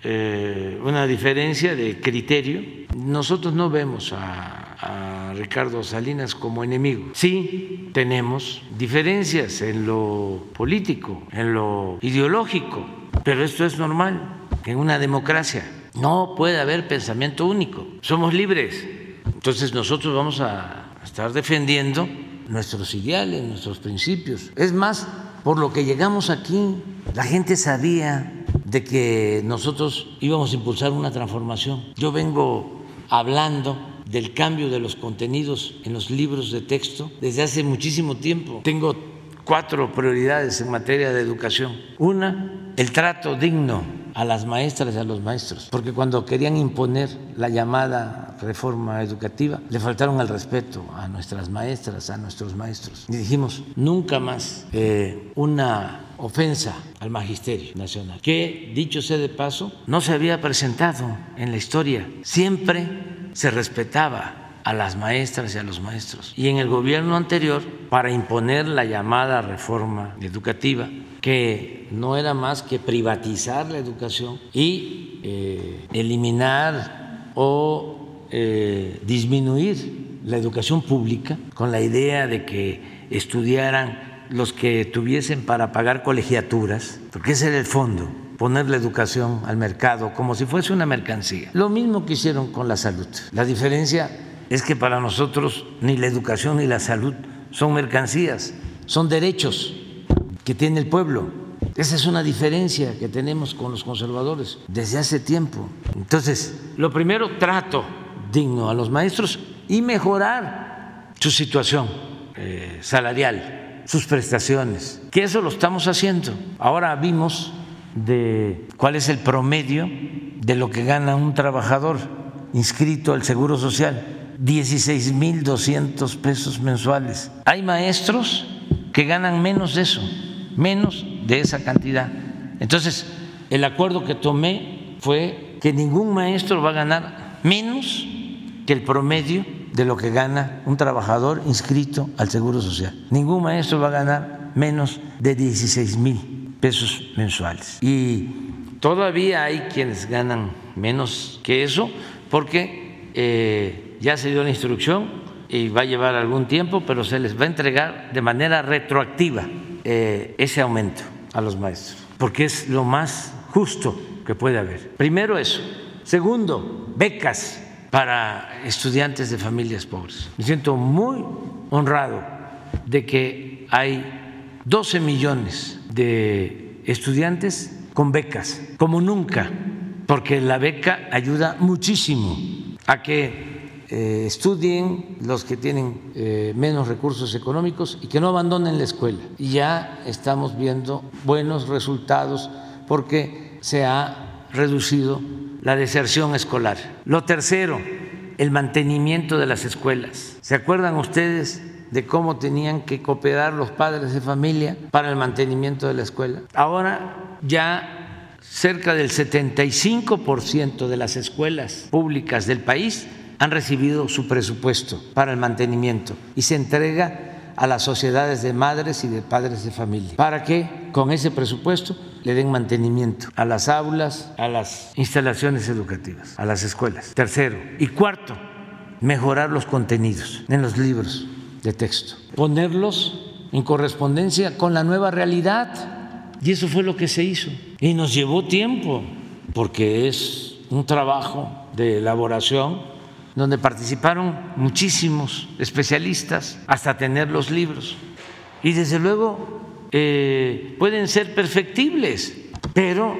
eh, una diferencia de criterio. Nosotros no vemos a, a Ricardo Salinas como enemigo. Sí tenemos diferencias en lo político, en lo ideológico, pero esto es normal en una democracia. No puede haber pensamiento único. Somos libres. Entonces nosotros vamos a estar defendiendo nuestros ideales, nuestros principios. Es más, por lo que llegamos aquí, la gente sabía de que nosotros íbamos a impulsar una transformación. Yo vengo hablando del cambio de los contenidos en los libros de texto desde hace muchísimo tiempo. Tengo cuatro prioridades en materia de educación. Una, el trato digno a las maestras y a los maestros, porque cuando querían imponer la llamada reforma educativa, le faltaron al respeto a nuestras maestras, a nuestros maestros. Y dijimos, nunca más eh, una ofensa al magisterio nacional, que, dicho sea de paso, no se había presentado en la historia. Siempre se respetaba a las maestras y a los maestros. Y en el gobierno anterior, para imponer la llamada reforma educativa, que no era más que privatizar la educación y eh, eliminar o eh, disminuir la educación pública con la idea de que estudiaran los que tuviesen para pagar colegiaturas, porque ese era el fondo, poner la educación al mercado como si fuese una mercancía. Lo mismo que hicieron con la salud. La diferencia es que para nosotros ni la educación ni la salud son mercancías, son derechos que tiene el pueblo. Esa es una diferencia que tenemos con los conservadores desde hace tiempo. Entonces, lo primero, trato digno a los maestros y mejorar su situación eh, salarial, sus prestaciones, que eso lo estamos haciendo. Ahora vimos de cuál es el promedio de lo que gana un trabajador inscrito al Seguro Social, 16.200 pesos mensuales. Hay maestros que ganan menos de eso menos de esa cantidad. Entonces, el acuerdo que tomé fue que ningún maestro va a ganar menos que el promedio de lo que gana un trabajador inscrito al Seguro Social. Ningún maestro va a ganar menos de 16 mil pesos mensuales. Y todavía hay quienes ganan menos que eso porque eh, ya se dio la instrucción y va a llevar algún tiempo, pero se les va a entregar de manera retroactiva eh, ese aumento a los maestros, porque es lo más justo que puede haber. Primero eso. Segundo, becas para estudiantes de familias pobres. Me siento muy honrado de que hay 12 millones de estudiantes con becas, como nunca, porque la beca ayuda muchísimo a que eh, estudien los que tienen eh, menos recursos económicos y que no abandonen la escuela. Y ya estamos viendo buenos resultados porque se ha reducido la deserción escolar. Lo tercero, el mantenimiento de las escuelas. ¿Se acuerdan ustedes de cómo tenían que cooperar los padres de familia para el mantenimiento de la escuela? Ahora ya cerca del 75% de las escuelas públicas del país han recibido su presupuesto para el mantenimiento y se entrega a las sociedades de madres y de padres de familia para que con ese presupuesto le den mantenimiento a las aulas, a las instalaciones educativas, a las escuelas. Tercero. Y cuarto, mejorar los contenidos en los libros de texto, ponerlos en correspondencia con la nueva realidad. Y eso fue lo que se hizo. Y nos llevó tiempo, porque es un trabajo de elaboración donde participaron muchísimos especialistas hasta tener los libros. Y desde luego eh, pueden ser perfectibles, pero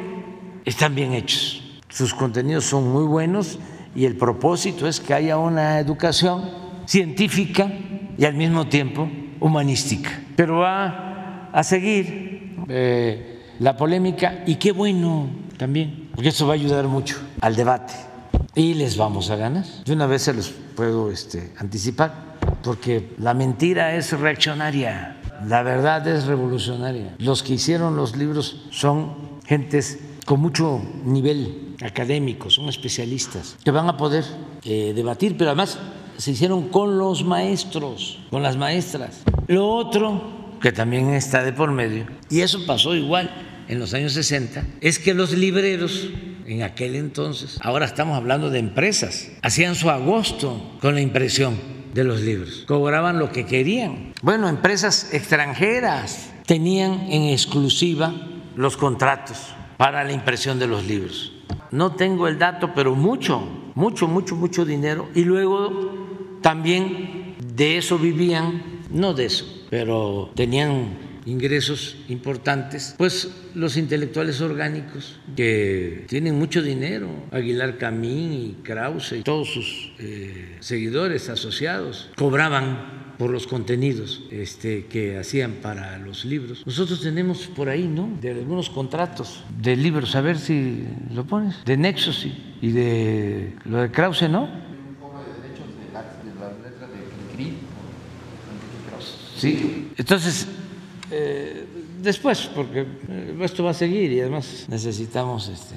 están bien hechos. Sus contenidos son muy buenos y el propósito es que haya una educación científica y al mismo tiempo humanística. Pero va a seguir eh, la polémica y qué bueno también, porque eso va a ayudar mucho al debate y les vamos a ganar. De una vez se los puedo este, anticipar, porque la mentira es reaccionaria, la verdad es revolucionaria. Los que hicieron los libros son gentes con mucho nivel académico, son especialistas, que van a poder eh, debatir, pero además se hicieron con los maestros, con las maestras. Lo otro, que también está de por medio, y eso pasó igual en los años 60, es que los libreros en aquel entonces, ahora estamos hablando de empresas, hacían su agosto con la impresión de los libros, cobraban lo que querían. Bueno, empresas extranjeras tenían en exclusiva los contratos para la impresión de los libros. No tengo el dato, pero mucho, mucho, mucho, mucho dinero. Y luego también de eso vivían, no de eso, pero tenían ingresos importantes, pues los intelectuales orgánicos que tienen mucho dinero, Aguilar Camín y Krause y todos sus eh, seguidores asociados, cobraban por los contenidos este, que hacían para los libros. Nosotros tenemos por ahí, ¿no? De algunos contratos de libros, a ver si lo pones, de Nexos y de lo de Krause, ¿no? Sí, entonces eh, después, porque eh, esto va a seguir y además necesitamos este,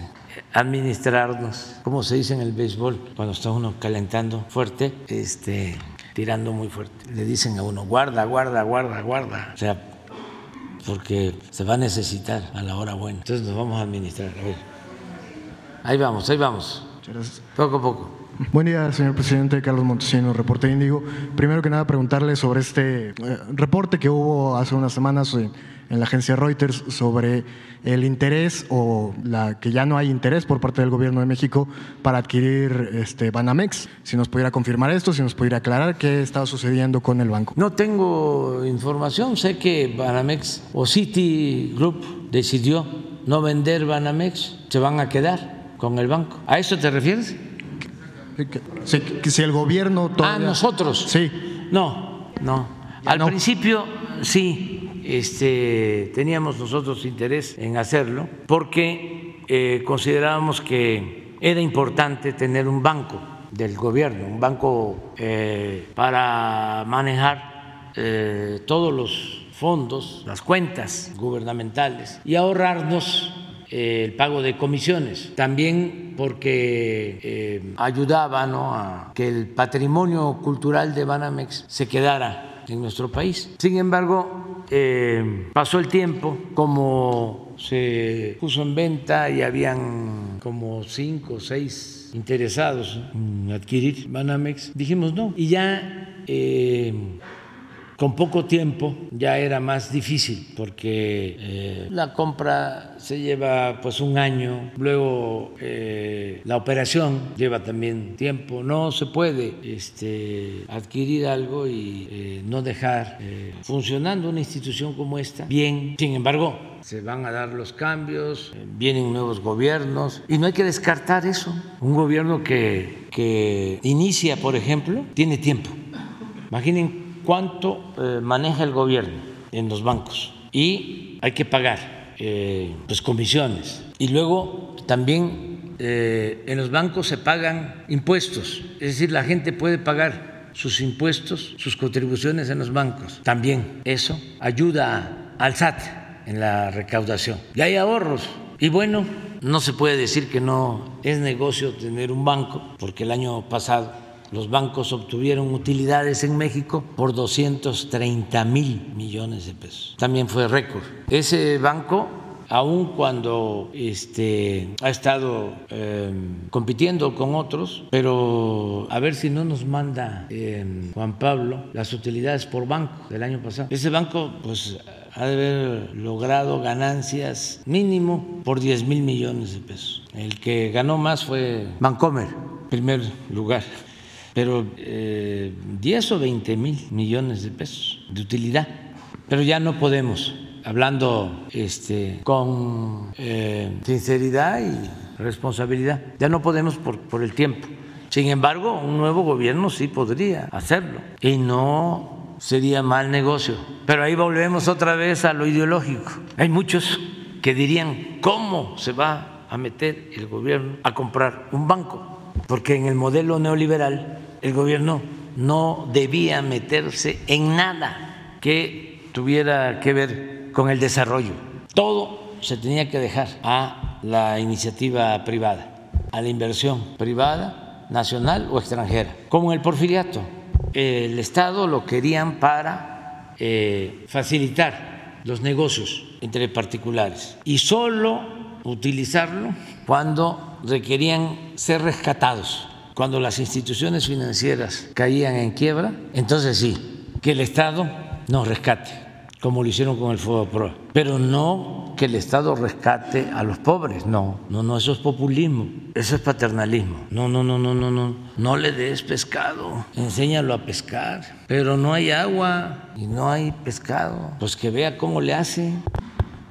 administrarnos, como se dice en el béisbol, cuando está uno calentando fuerte, este, tirando muy fuerte. Le dicen a uno, guarda, guarda, guarda, guarda. O sea, porque se va a necesitar a la hora buena. Entonces nos vamos a administrar. A ver. Ahí vamos, ahí vamos. Poco a poco. Buen día, señor presidente. Carlos Montesino, Reporte Índigo. Primero que nada, preguntarle sobre este eh, reporte que hubo hace unas semanas en, la agencia Reuters sobre el interés o la que ya no hay interés por parte del gobierno de México para adquirir este Banamex. Si nos pudiera confirmar esto, si nos pudiera aclarar qué está sucediendo con el banco. No tengo información, sé que Banamex o Citigroup decidió no vender Banamex, se van a quedar con el banco. ¿A eso te refieres? Que si el gobierno Ah, nosotros. Sí. No, no. Ya Al no. principio sí, este, teníamos nosotros interés en hacerlo porque eh, considerábamos que era importante tener un banco del gobierno, un banco eh, para manejar eh, todos los fondos, las cuentas gubernamentales y ahorrarnos el pago de comisiones, también porque eh, ayudaba ¿no? a que el patrimonio cultural de Banamex se quedara en nuestro país. Sin embargo, eh, pasó el tiempo, como se puso en venta y habían como cinco o seis interesados en adquirir Banamex, dijimos no. Y ya eh, con poco tiempo ya era más difícil porque eh, la compra se lleva pues un año, luego eh, la operación lleva también tiempo, no se puede este, adquirir algo y eh, no dejar funcionando una institución como esta bien. Sin embargo, se van a dar los cambios, vienen nuevos gobiernos y no hay que descartar eso. Un gobierno que, que inicia, por ejemplo, tiene tiempo. Imaginen cuánto eh, maneja el gobierno en los bancos. Y hay que pagar eh, pues comisiones. Y luego también eh, en los bancos se pagan impuestos. Es decir la gente puede pagar sus impuestos sus contribuciones en los bancos. También eso ayuda al SAT en la recaudación. Y hay ahorros. Y bueno no se puede decir que no es negocio tener un banco porque el año pasado los bancos obtuvieron utilidades en México por 230 mil millones de pesos. También fue récord. Ese banco, aun cuando este, ha estado eh, compitiendo con otros, pero a ver si no nos manda eh, Juan Pablo las utilidades por banco del año pasado. Ese banco, pues ha de haber logrado ganancias mínimo por 10 mil millones de pesos. El que ganó más fue Bancomer, primer lugar pero eh, 10 o 20 mil millones de pesos de utilidad. Pero ya no podemos, hablando este, con eh, sinceridad y responsabilidad, ya no podemos por, por el tiempo. Sin embargo, un nuevo gobierno sí podría hacerlo y no sería mal negocio. Pero ahí volvemos otra vez a lo ideológico. Hay muchos que dirían, ¿cómo se va a meter el gobierno a comprar un banco? Porque en el modelo neoliberal el gobierno no debía meterse en nada que tuviera que ver con el desarrollo. Todo se tenía que dejar a la iniciativa privada, a la inversión privada, nacional o extranjera, como en el porfiriato. El Estado lo querían para eh, facilitar los negocios entre particulares y solo utilizarlo cuando requerían ser rescatados cuando las instituciones financieras caían en quiebra, entonces sí, que el Estado nos rescate, como lo hicieron con el Pro, pero no que el Estado rescate a los pobres, no, no, no, eso es populismo, eso es paternalismo, no, no, no, no, no, no, no le des pescado, enséñalo a pescar, pero no hay agua y no hay pescado, pues que vea cómo le hace,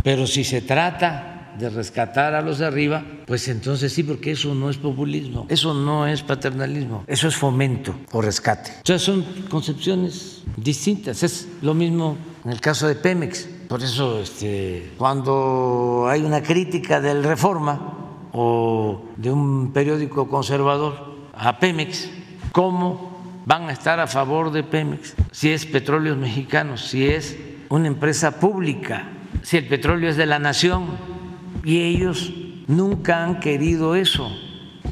pero si se trata de rescatar a los de arriba, pues entonces sí, porque eso no es populismo, eso no es paternalismo, eso es fomento o rescate. Entonces son concepciones distintas, es lo mismo en el caso de Pemex. Por eso este, cuando hay una crítica del Reforma o de un periódico conservador a Pemex, ¿cómo van a estar a favor de Pemex si es petróleos mexicanos, si es una empresa pública? si el petróleo es de la nación y ellos nunca han querido eso.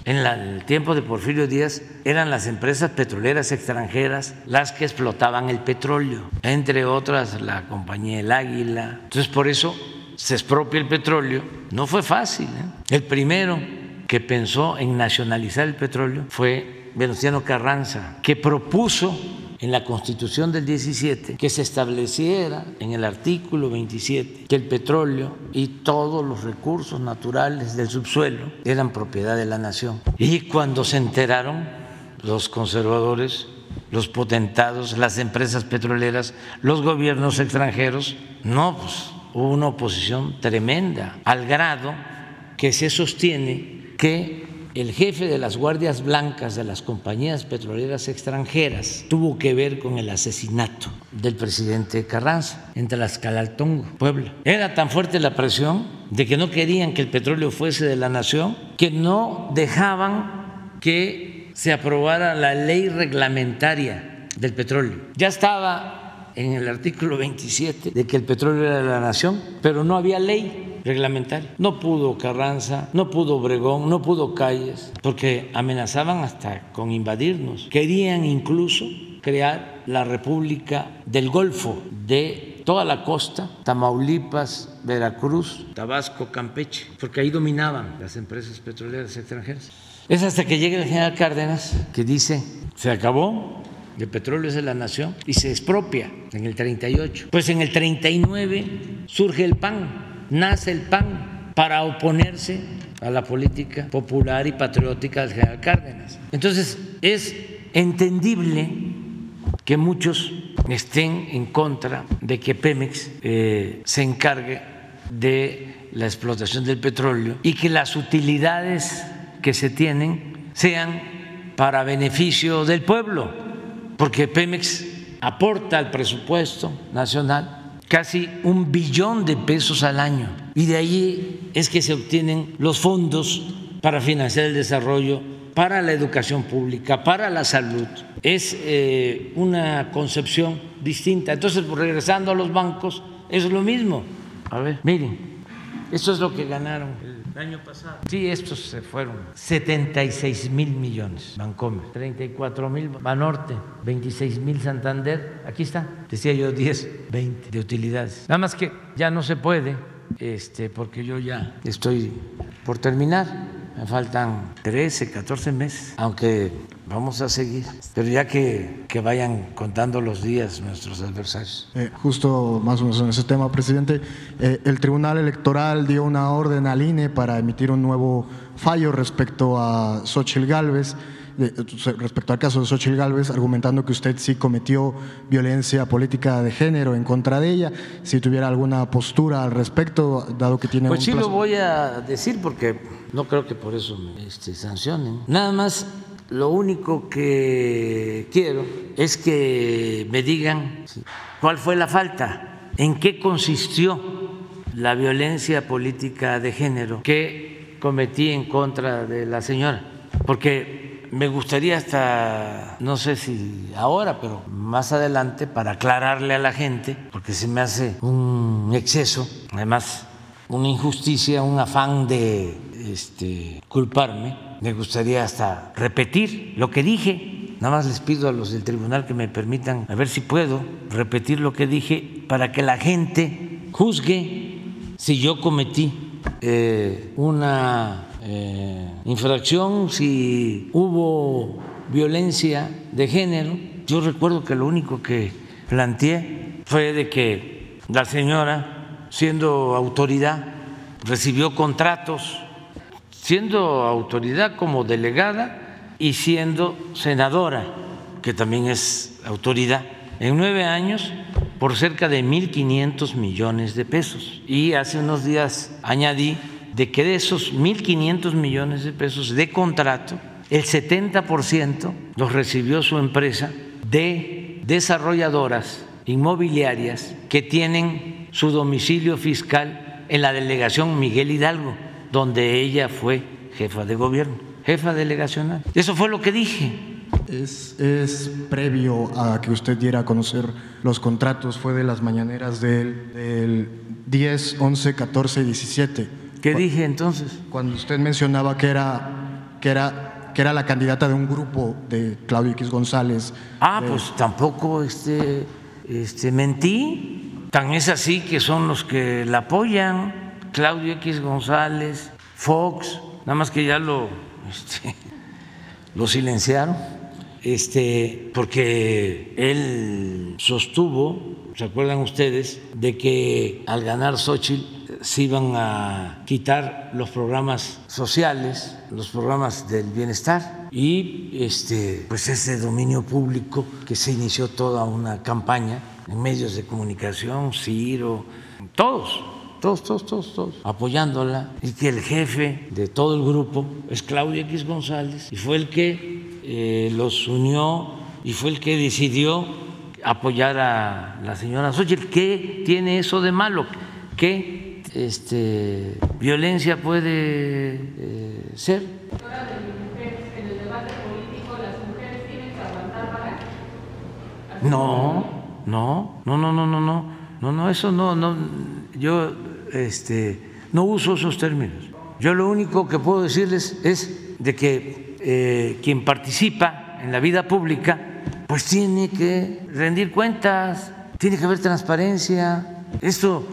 En el tiempo de Porfirio Díaz eran las empresas petroleras extranjeras las que explotaban el petróleo, entre otras la compañía El Águila. Entonces por eso se expropia el petróleo. No fue fácil. ¿eh? El primero que pensó en nacionalizar el petróleo fue Venustiano Carranza, que propuso en la Constitución del 17 que se estableciera en el artículo 27 que el petróleo y todos los recursos naturales del subsuelo eran propiedad de la nación. Y cuando se enteraron los conservadores, los potentados, las empresas petroleras, los gobiernos extranjeros, no, pues hubo una oposición tremenda, al grado que se sostiene que el jefe de las guardias blancas de las compañías petroleras extranjeras tuvo que ver con el asesinato del presidente Carranza en Tlaxcalaltongo, Puebla. Era tan fuerte la presión de que no querían que el petróleo fuese de la nación que no dejaban que se aprobara la ley reglamentaria del petróleo. Ya estaba en el artículo 27 de que el petróleo era de la nación, pero no había ley reglamentario. No pudo Carranza, no pudo Obregón, no pudo Calles, porque amenazaban hasta con invadirnos. Querían incluso crear la República del Golfo de toda la costa, Tamaulipas, Veracruz, Tabasco, Campeche, porque ahí dominaban las empresas petroleras extranjeras. Es hasta que llega el general Cárdenas que dice, se acabó, el petróleo es de la nación y se expropia en el 38. Pues en el 39 surge el PAN, nace el PAN para oponerse a la política popular y patriótica del general Cárdenas. Entonces, es entendible que muchos estén en contra de que Pemex eh, se encargue de la explotación del petróleo y que las utilidades que se tienen sean para beneficio del pueblo, porque Pemex aporta al presupuesto nacional casi un billón de pesos al año. Y de ahí es que se obtienen los fondos para financiar el desarrollo, para la educación pública, para la salud. Es eh, una concepción distinta. Entonces, pues, regresando a los bancos, es lo mismo. A ver, miren, esto es lo que ganaron el año pasado. Sí, estos se fueron. 76 mil millones, Bancomer. 34 mil Banorte. 26 mil Santander. Aquí está. Decía yo 10, 20 de utilidades. Nada más que ya no se puede, este, porque yo ya estoy por terminar. Me faltan 13, 14 meses, aunque Vamos a seguir, pero ya que, que, vayan contando los días nuestros adversarios. Eh, justo más o menos en ese tema, presidente, eh, el Tribunal Electoral dio una orden al INE para emitir un nuevo fallo respecto a Xochitl Gálvez, respecto al caso de Xochitl Gálvez, argumentando que usted sí cometió violencia política de género en contra de ella, si tuviera alguna postura al respecto, dado que tiene pues sí lo voy a decir porque no creo que por eso me este, sancionen. Nada más lo único que quiero es que me digan cuál fue la falta, en qué consistió la violencia política de género que cometí en contra de la señora, porque me gustaría hasta, no sé si ahora, pero más adelante, para aclararle a la gente, porque se me hace un exceso, además una injusticia, un afán de este, culparme me gustaría hasta repetir lo que dije. Nada más les pido a los del tribunal que me permitan, a ver si puedo repetir lo que dije para que la gente juzgue si yo cometí eh, una eh, infracción, si hubo violencia de género. Yo recuerdo que lo único que planteé fue de que la señora, siendo autoridad, recibió contratos siendo autoridad como delegada y siendo senadora, que también es autoridad, en nueve años por cerca de 1.500 millones de pesos. Y hace unos días añadí de que de esos 1.500 millones de pesos de contrato, el 70% los recibió su empresa de desarrolladoras inmobiliarias que tienen su domicilio fiscal en la delegación Miguel Hidalgo donde ella fue jefa de gobierno, jefa delegacional. Eso fue lo que dije. Es, previo a que usted diera a conocer los contratos, fue de las mañaneras del, del 10, 11, 14 y 17. ¿Qué dije entonces? Cuando usted mencionaba que era, que era, que era la candidata de un grupo de Claudio X González. Ah, de- pues tampoco este, este, mentí. Tan es así que son los que la apoyan. Claudio X González, Fox, nada más que ya lo, este, lo silenciaron, este, porque él sostuvo, ¿se acuerdan ustedes?, de que al ganar Xochitl se iban a quitar los programas sociales, los programas del bienestar y este, pues ese dominio público que se inició toda una campaña en medios de comunicación, Ciro, todos, todos, todos, todos, todos, apoyándola, y que el jefe de todo el grupo es Claudio X González, y fue el que eh, los unió y fue el que decidió apoyar a la señora Xochitl. ¿Qué tiene eso de malo? ¿Qué este, violencia puede eh, ser? No, no, no, no, no, no, no, no, no, eso no, no, yo este, no uso esos términos. Yo lo único que puedo decirles es de que eh, quien participa en la vida pública, pues tiene que rendir cuentas, tiene que haber transparencia. Esto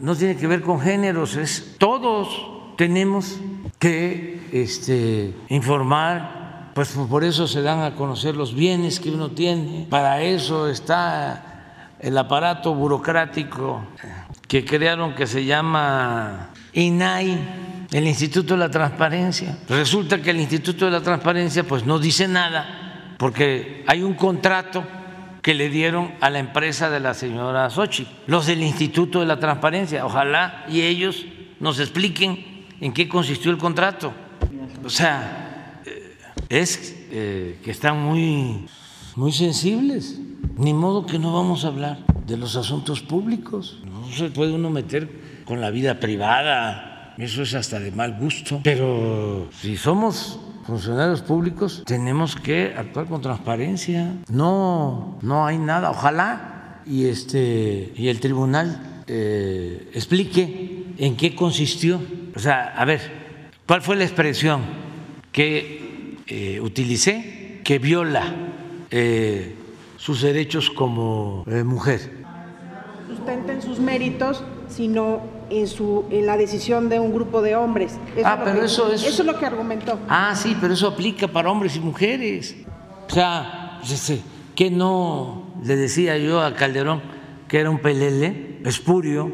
no tiene que ver con géneros, es todos tenemos que este, informar, pues por eso se dan a conocer los bienes que uno tiene, para eso está el aparato burocrático que crearon que se llama INAI, el Instituto de la Transparencia. Resulta que el Instituto de la Transparencia pues no dice nada porque hay un contrato que le dieron a la empresa de la señora Sochi, los del Instituto de la Transparencia. Ojalá y ellos nos expliquen en qué consistió el contrato. O sea, eh, es eh, que están muy, muy sensibles. Ni modo que no vamos a hablar de los asuntos públicos. No se puede uno meter con la vida privada. Eso es hasta de mal gusto. Pero si somos funcionarios públicos, tenemos que actuar con transparencia. No, no hay nada. Ojalá y este y el tribunal eh, explique en qué consistió. O sea, a ver, ¿cuál fue la expresión que eh, utilicé que viola eh, sus derechos como eh, mujer? sustenten sus méritos, sino en su en la decisión de un grupo de hombres. Ah, es pero que- eso es- Eso es lo que argumentó. Ah, sí, pero eso aplica para hombres y mujeres. O sea, pues, que no le decía yo a Calderón que era un pelele, espurio.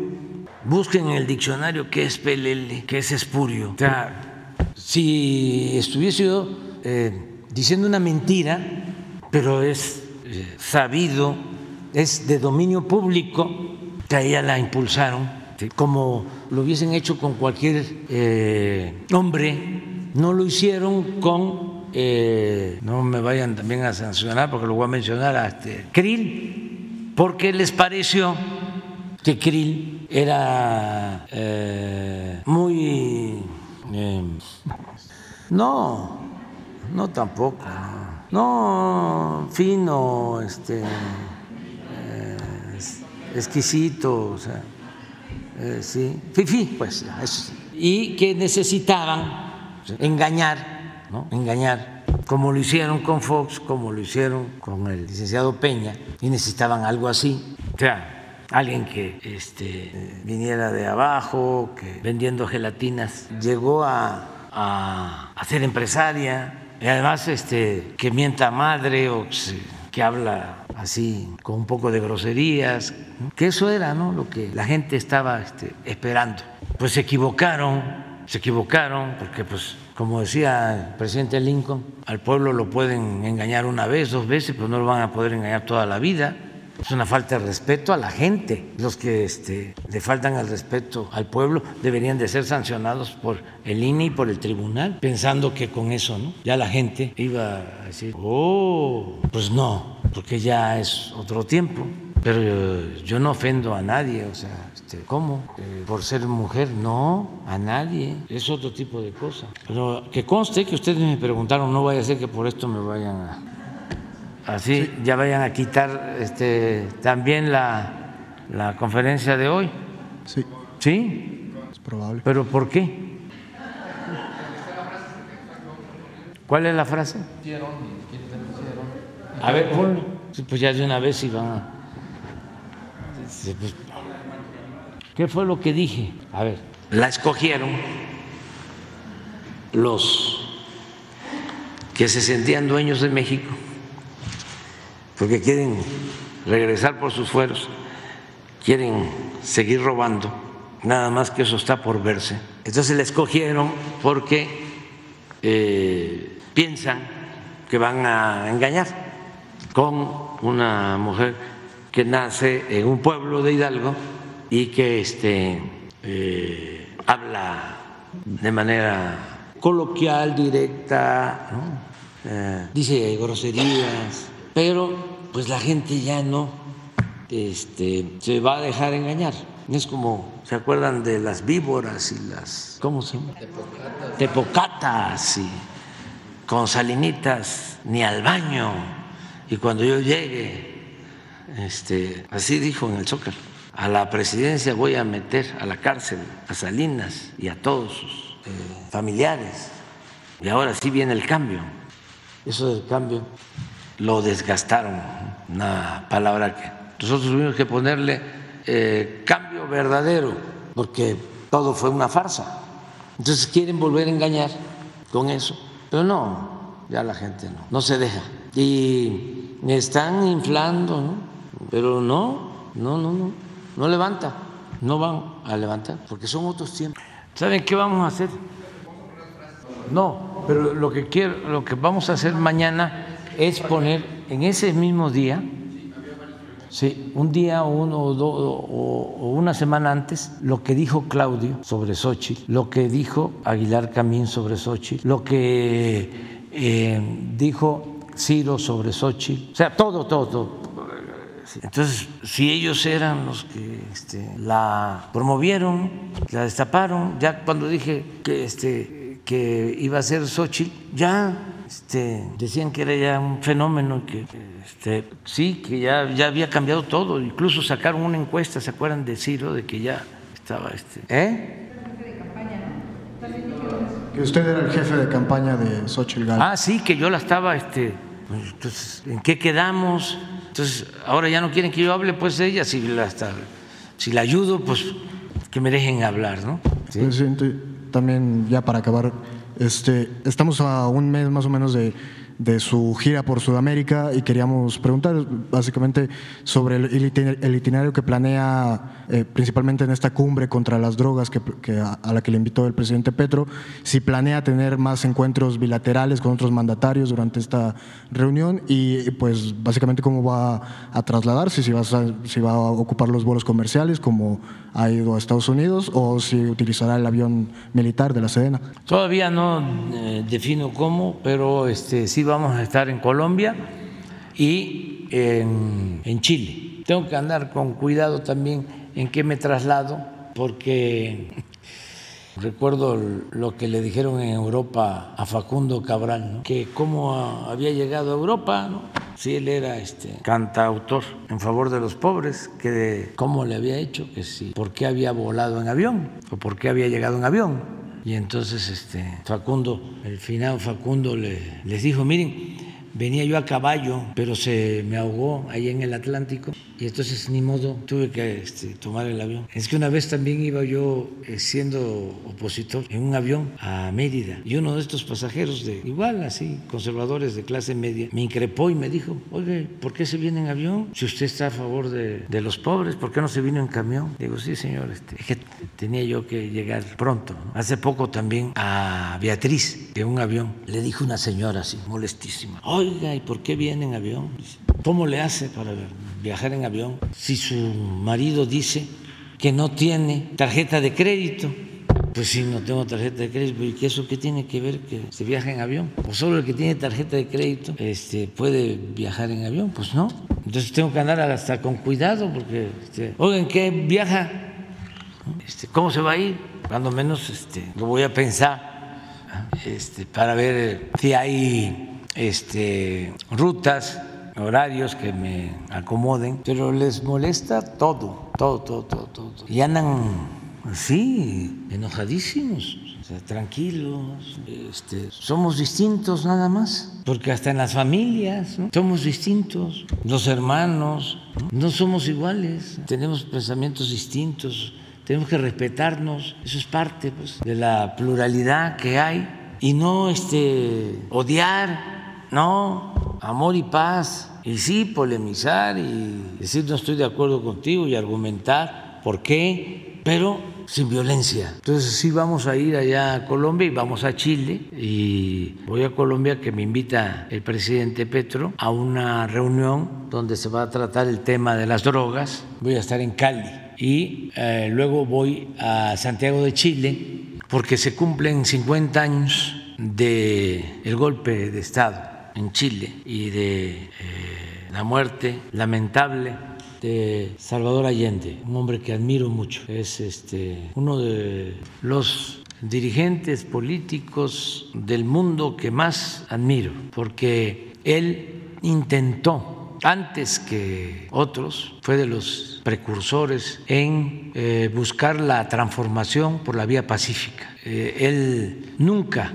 Busquen en el diccionario qué es pelele, qué es espurio. O sea, si estuviese yo eh, diciendo una mentira, pero es eh, sabido, es de dominio público, que a ella la impulsaron, ¿sí? como lo hubiesen hecho con cualquier eh, hombre, no lo hicieron con, eh, no me vayan también a sancionar porque lo voy a mencionar a este, Krill, porque les pareció que Krill era eh, muy... no, no tampoco. No, No, fino, este, es- exquisito, o sea, eh, sí, fifí, pues, eso y que necesitaban engañar, ¿no? Engañar, como lo hicieron con Fox, como lo hicieron con el licenciado Peña, y necesitaban algo así, o sea, alguien que este, viniera de abajo, que vendiendo gelatinas llegó a, a, a ser empresaria, y además este, que mienta madre o que habla así con un poco de groserías, que eso era ¿no? lo que la gente estaba este, esperando. Pues se equivocaron, se equivocaron, porque pues como decía el presidente Lincoln, al pueblo lo pueden engañar una vez, dos veces, pero no lo van a poder engañar toda la vida. Es una falta de respeto a la gente. Los que este, le faltan el respeto al pueblo deberían de ser sancionados por el INE y por el tribunal, pensando que con eso ¿no? ya la gente iba a decir, oh, pues no, porque ya es otro tiempo. Pero yo, yo no ofendo a nadie, o sea, este, ¿cómo? Eh, por ser mujer, no, a nadie, es otro tipo de cosa. Pero que conste que ustedes me preguntaron, no vaya a ser que por esto me vayan a... Así, ya vayan a quitar este, también la, la conferencia de hoy. Sí, ¿Sí? es probable. ¿Pero por qué? ¿Cuál es la frase? A ver, ponlo. Sí, Pues ya de una vez iban a... Pues, ¿Qué fue lo que dije? A ver, la escogieron los que se sentían dueños de México porque quieren regresar por sus fueros, quieren seguir robando, nada más que eso está por verse. Entonces la escogieron porque eh, piensan que van a engañar con una mujer que nace en un pueblo de Hidalgo y que este, eh, habla de manera coloquial, directa. Eh, dice groserías, pero pues la gente ya no este, se va a dejar engañar. Es como, ¿se acuerdan de las víboras y las, ¿cómo se llama? Tepocatas y con salinitas, ni al baño. Y cuando yo llegue, este, así dijo en el Zócalo, a la presidencia voy a meter a la cárcel a Salinas y a todos sus eh, familiares. Y ahora sí viene el cambio. Eso del cambio lo desgastaron, una palabra que nosotros tuvimos que ponerle eh, cambio verdadero, porque todo fue una farsa. Entonces quieren volver a engañar con eso, pero no, ya la gente no, no se deja. Y están inflando, ¿no? Pero no, no, no, no, no levanta, no van a levantar, porque son otros tiempos. ¿Saben qué vamos a hacer? No, pero lo que quiero, lo que vamos a hacer mañana es poner en ese mismo día, sí, un día uno o, do- o- una semana antes, lo que dijo Claudio sobre Xochitl, lo que dijo Aguilar Camín sobre Xochitl, lo que eh, dijo Ciro sobre Xochitl, o sea, todo, todo, todo. Entonces, si ellos eran los que este, la promovieron, la destaparon, ya cuando dije que, este, que iba a ser Xochitl, ya este, decían que era ya un fenómeno, que este, sí, que ya, ya había cambiado todo, incluso sacaron una encuesta, ¿se acuerdan de Ciro? De que ya estaba... Este, ¿Eh? Que usted era el jefe de campaña de Xochitl Gálvez. Ah, sí, que yo la estaba, este, pues, entonces, ¿en qué quedamos? Entonces, ahora ya no quieren que yo hable, pues de ella, si la, hasta- si la ayudo, pues que me dejen hablar, ¿no? Sí. Presidente, también ya para acabar, este, estamos a un mes más o menos de, de su gira por Sudamérica y queríamos preguntar básicamente sobre el itiner- el itinerario que planea eh, principalmente en esta cumbre contra las drogas que, que a, a la que le invitó el presidente Petro, si planea tener más encuentros bilaterales con otros mandatarios durante esta reunión y pues básicamente cómo va a trasladarse, si va a, si va a ocupar los vuelos comerciales como ha ido a Estados Unidos o si utilizará el avión militar de la Sedena. Todavía no eh, defino cómo, pero este, sí vamos a estar en Colombia y en, en Chile. Tengo que andar con cuidado también en qué me traslado, porque recuerdo lo que le dijeron en Europa a Facundo Cabral, ¿no? que cómo había llegado a Europa, ¿no? si él era este cantautor en favor de los pobres, que cómo le había hecho, que si, por qué había volado en avión o por qué había llegado en avión. Y entonces este Facundo, el final Facundo le- les dijo, miren, venía yo a caballo, pero se me ahogó ahí en el Atlántico y entonces ni modo tuve que este, tomar el avión. Es que una vez también iba yo eh, siendo opositor en un avión a Mérida y uno de estos pasajeros de igual así conservadores de clase media me increpó y me dijo, oye, ¿por qué se viene en avión? Si usted está a favor de, de los pobres, ¿por qué no se vino en camión? Digo, sí, señor, este, es que tenía yo que llegar pronto. ¿no? Hace poco también a Beatriz, de un avión, le dijo una señora así, molestísima, oiga, ¿y por qué viene en avión? ¿Cómo le hace para viajar en avión si su marido dice que no tiene tarjeta de crédito? Pues sí, no tengo tarjeta de crédito. ¿Y eso qué tiene que ver que se viaja en avión? ¿O solo el que tiene tarjeta de crédito este, puede viajar en avión? Pues no. Entonces tengo que andar hasta con cuidado porque, este, oigan, ¿qué viaja? Este, ¿Cómo se va a ir? Cuando menos este, lo voy a pensar este, para ver si hay este, rutas, horarios que me acomoden, pero les molesta todo, todo, todo, todo, todo. Y andan así, enojadísimos tranquilos, este, somos distintos nada más, porque hasta en las familias somos distintos, los hermanos no somos iguales, tenemos pensamientos distintos, tenemos que respetarnos, eso es parte pues, de la pluralidad que hay y no este, odiar, no, amor y paz, y sí polemizar y decir no estoy de acuerdo contigo y argumentar por qué, pero sin violencia. Entonces sí vamos a ir allá a Colombia y vamos a Chile y voy a Colombia que me invita el presidente Petro a una reunión donde se va a tratar el tema de las drogas. Voy a estar en Cali y eh, luego voy a Santiago de Chile porque se cumplen 50 años del el golpe de Estado en Chile y de eh, la muerte lamentable de Salvador Allende, un hombre que admiro mucho. Es este, uno de los dirigentes políticos del mundo que más admiro, porque él intentó, antes que otros, fue de los precursores en eh, buscar la transformación por la vía pacífica. Eh, él nunca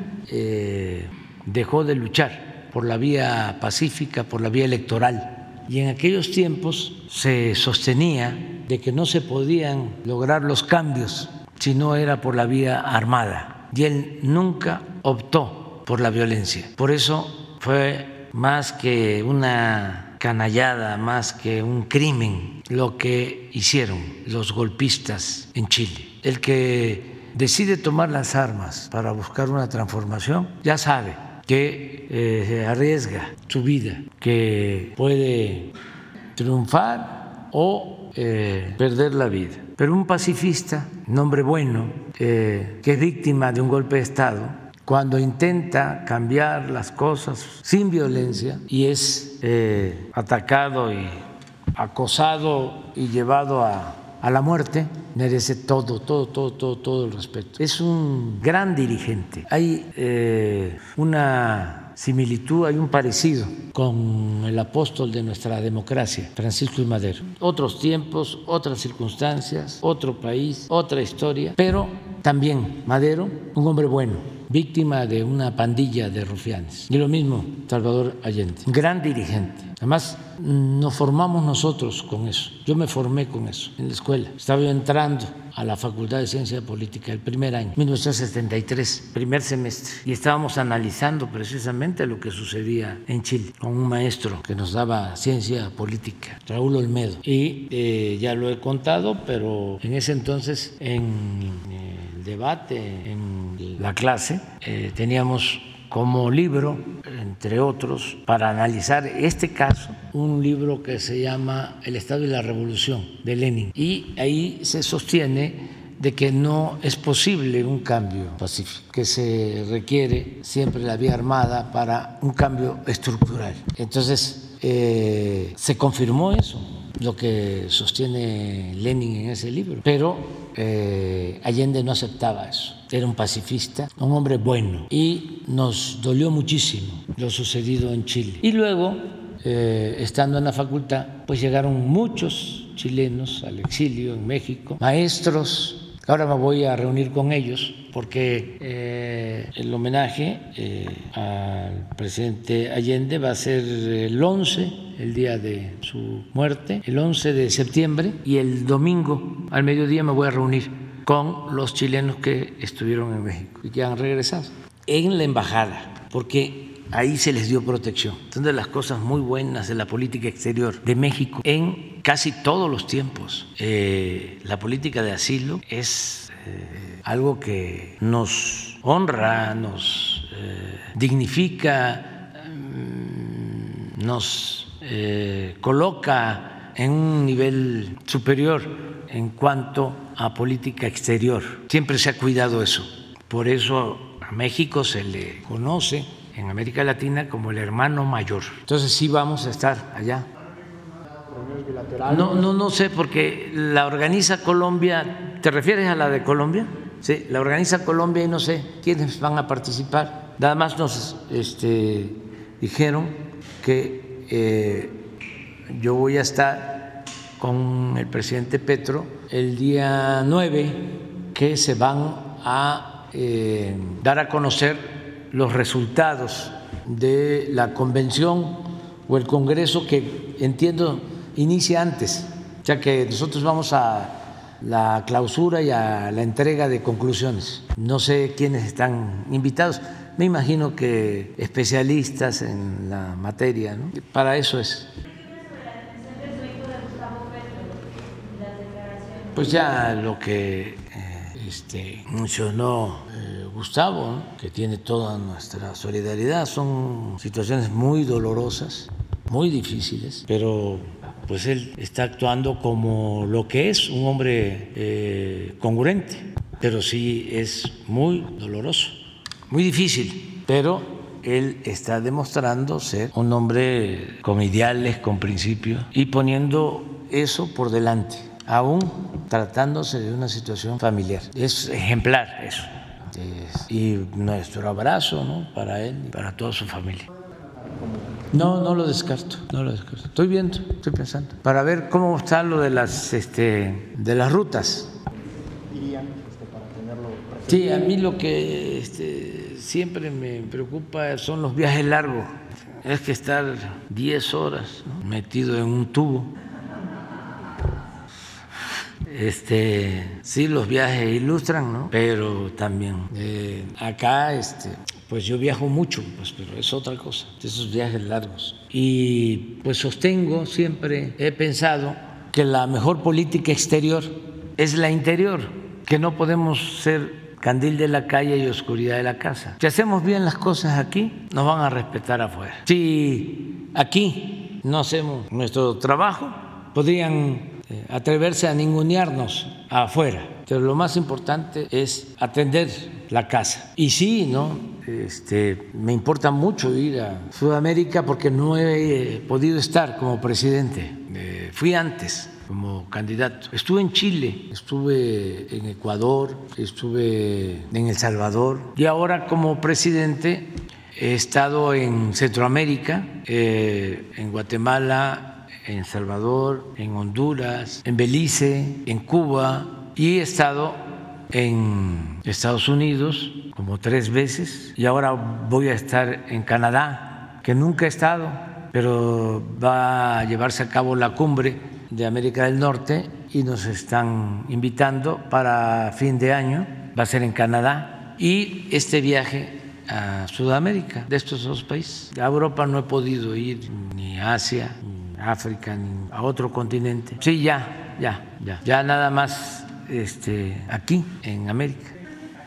dejó de luchar por la vía pacífica, por la vía electoral y en aquellos tiempos se sostenía de que no se podían lograr los cambios si no era por la vía armada. Y él nunca optó por la violencia. Por eso fue más que una canallada, más que un crimen lo que hicieron los golpistas en Chile. El que decide tomar las armas para buscar una transformación ya sabe que eh, arriesga su vida, que puede triunfar o eh, perder la vida. Pero un pacifista, un hombre bueno, eh, que es víctima de un golpe de Estado, cuando intenta cambiar las cosas sin violencia y es atacado y acosado y llevado a a la muerte, merece todo, todo, todo, todo, todo el respeto. Es un gran dirigente. Hay eh, una similitud, hay un parecido con el apóstol de nuestra democracia, Francisco y Madero. Otros tiempos, otras circunstancias, otro país, otra historia, pero también Madero, un hombre bueno, víctima de una pandilla de rufianes. Y lo mismo Salvador Allende, gran dirigente. Además, nos formamos nosotros con eso. Yo me formé con eso en la escuela. Estaba yo entrando a la Facultad de Ciencia Política el primer año, 1973, primer semestre, y estábamos analizando precisamente lo que sucedía en Chile con un maestro que nos daba ciencia política, Raúl Olmedo. Y eh, ya lo he contado, pero en ese entonces en el debate, en la clase, eh, teníamos como libro, entre otros, para analizar este caso, un libro que se llama El Estado y la Revolución de Lenin. Y ahí se sostiene de que no es posible un cambio pacífico, que se requiere siempre la vía armada para un cambio estructural. Entonces, eh, se confirmó eso, lo que sostiene Lenin en ese libro, pero eh, Allende no aceptaba eso. Era un pacifista, un hombre bueno, y nos dolió muchísimo lo sucedido en Chile. Y luego, eh, estando en la facultad, pues llegaron muchos chilenos al exilio en México, maestros, Ahora me voy a reunir con ellos porque eh, el homenaje eh, al presidente Allende va a ser el 11, el día de su muerte, el 11 de septiembre, y el domingo al mediodía me voy a reunir con los chilenos que estuvieron en México y que han regresado en la embajada, porque ahí se les dio protección. Son de las cosas muy buenas de la política exterior de México en casi todos los tiempos. Eh, la política de asilo es eh, algo que nos honra, nos eh, dignifica, mm, nos coloca en un nivel superior en cuanto a política exterior. Siempre se ha cuidado eso. Por eso a México se le conoce en América Latina como el hermano mayor. Entonces sí vamos a estar allá. No, no, no sé, porque la organiza Colombia, ¿te refieres a la de Colombia? Sí, la organiza Colombia y no sé quiénes van a participar. Nada más nos este, dijeron que eh, yo voy a estar con el presidente Petro el día 9, que se van a eh, dar a conocer los resultados de la convención o el Congreso que entiendo inicia antes, ya que nosotros vamos a la clausura y a la entrega de conclusiones. No sé quiénes están invitados. Me imagino que especialistas en la materia, ¿no? Para eso es. Pues ya lo que eh, este, mencionó eh, Gustavo, que tiene toda nuestra solidaridad, son situaciones muy dolorosas, muy difíciles, pero pues él está actuando como lo que es un hombre eh, congruente, pero sí es muy doloroso, muy difícil, pero él está demostrando ser un hombre con ideales, con principios y poniendo eso por delante, aún tratándose de una situación familiar. Es ejemplar eso. Es- y nuestro abrazo ¿no? para él y para toda su familia. No, no lo descarto, no lo descarto. Estoy viendo, estoy pensando, para ver cómo está lo de las, este, de las rutas. Sí, a mí lo que este, siempre me preocupa son los viajes largos. Es que estar 10 horas ¿no? metido en un tubo. Este, sí, los viajes ilustran, ¿no? Pero también eh, acá, este, pues yo viajo mucho, pues, pero es otra cosa, esos viajes largos. Y pues sostengo siempre, he pensado que la mejor política exterior es la interior, que no podemos ser candil de la calle y oscuridad de la casa. Si hacemos bien las cosas aquí, nos van a respetar afuera. Si aquí no hacemos nuestro trabajo, podrían eh, atreverse a ningunearnos afuera. Pero lo más importante es atender la casa. Y sí, ¿no? Este, me importa mucho ir a Sudamérica porque no he eh, podido estar como presidente. Eh, fui antes como candidato. Estuve en Chile, estuve en Ecuador, estuve en El Salvador y ahora como presidente he estado en Centroamérica, eh, en Guatemala, en Salvador, en Honduras, en Belice, en Cuba y he estado en Estados Unidos como tres veces y ahora voy a estar en Canadá, que nunca he estado, pero va a llevarse a cabo la cumbre de América del Norte y nos están invitando para fin de año, va a ser en Canadá y este viaje a Sudamérica, de estos dos países. A Europa no he podido ir, ni Asia, África, ni a otro continente. Sí, ya, ya, ya, ya nada más este, aquí, en América.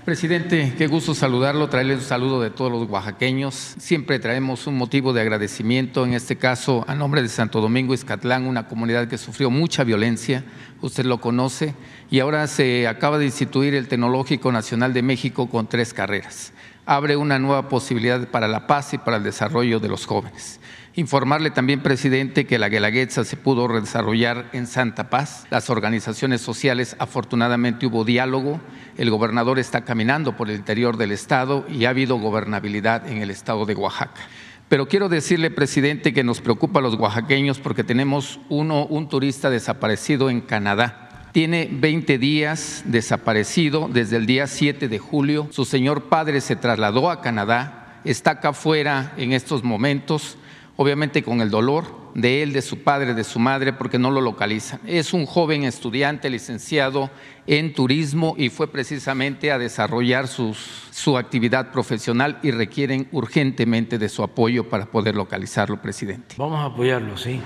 Presidente, qué gusto saludarlo, traerle un saludo de todos los oaxaqueños. Siempre traemos un motivo de agradecimiento, en este caso a nombre de Santo Domingo Izcatlán, una comunidad que sufrió mucha violencia, usted lo conoce, y ahora se acaba de instituir el Tecnológico Nacional de México con tres carreras. Abre una nueva posibilidad para la paz y para el desarrollo de los jóvenes. Informarle también, presidente, que la Guelaguetza se pudo desarrollar en Santa Paz. Las organizaciones sociales, afortunadamente, hubo diálogo. El gobernador está caminando por el interior del Estado y ha habido gobernabilidad en el Estado de Oaxaca. Pero quiero decirle, presidente, que nos preocupa a los oaxaqueños porque tenemos uno, un turista desaparecido en Canadá. Tiene 20 días desaparecido desde el día 7 de julio. Su señor padre se trasladó a Canadá, está acá afuera en estos momentos obviamente con el dolor de él, de su padre, de su madre, porque no lo localizan. Es un joven estudiante licenciado en turismo y fue precisamente a desarrollar su actividad profesional y requieren urgentemente de su apoyo para poder localizarlo, presidente. Vamos a apoyarlo, sí.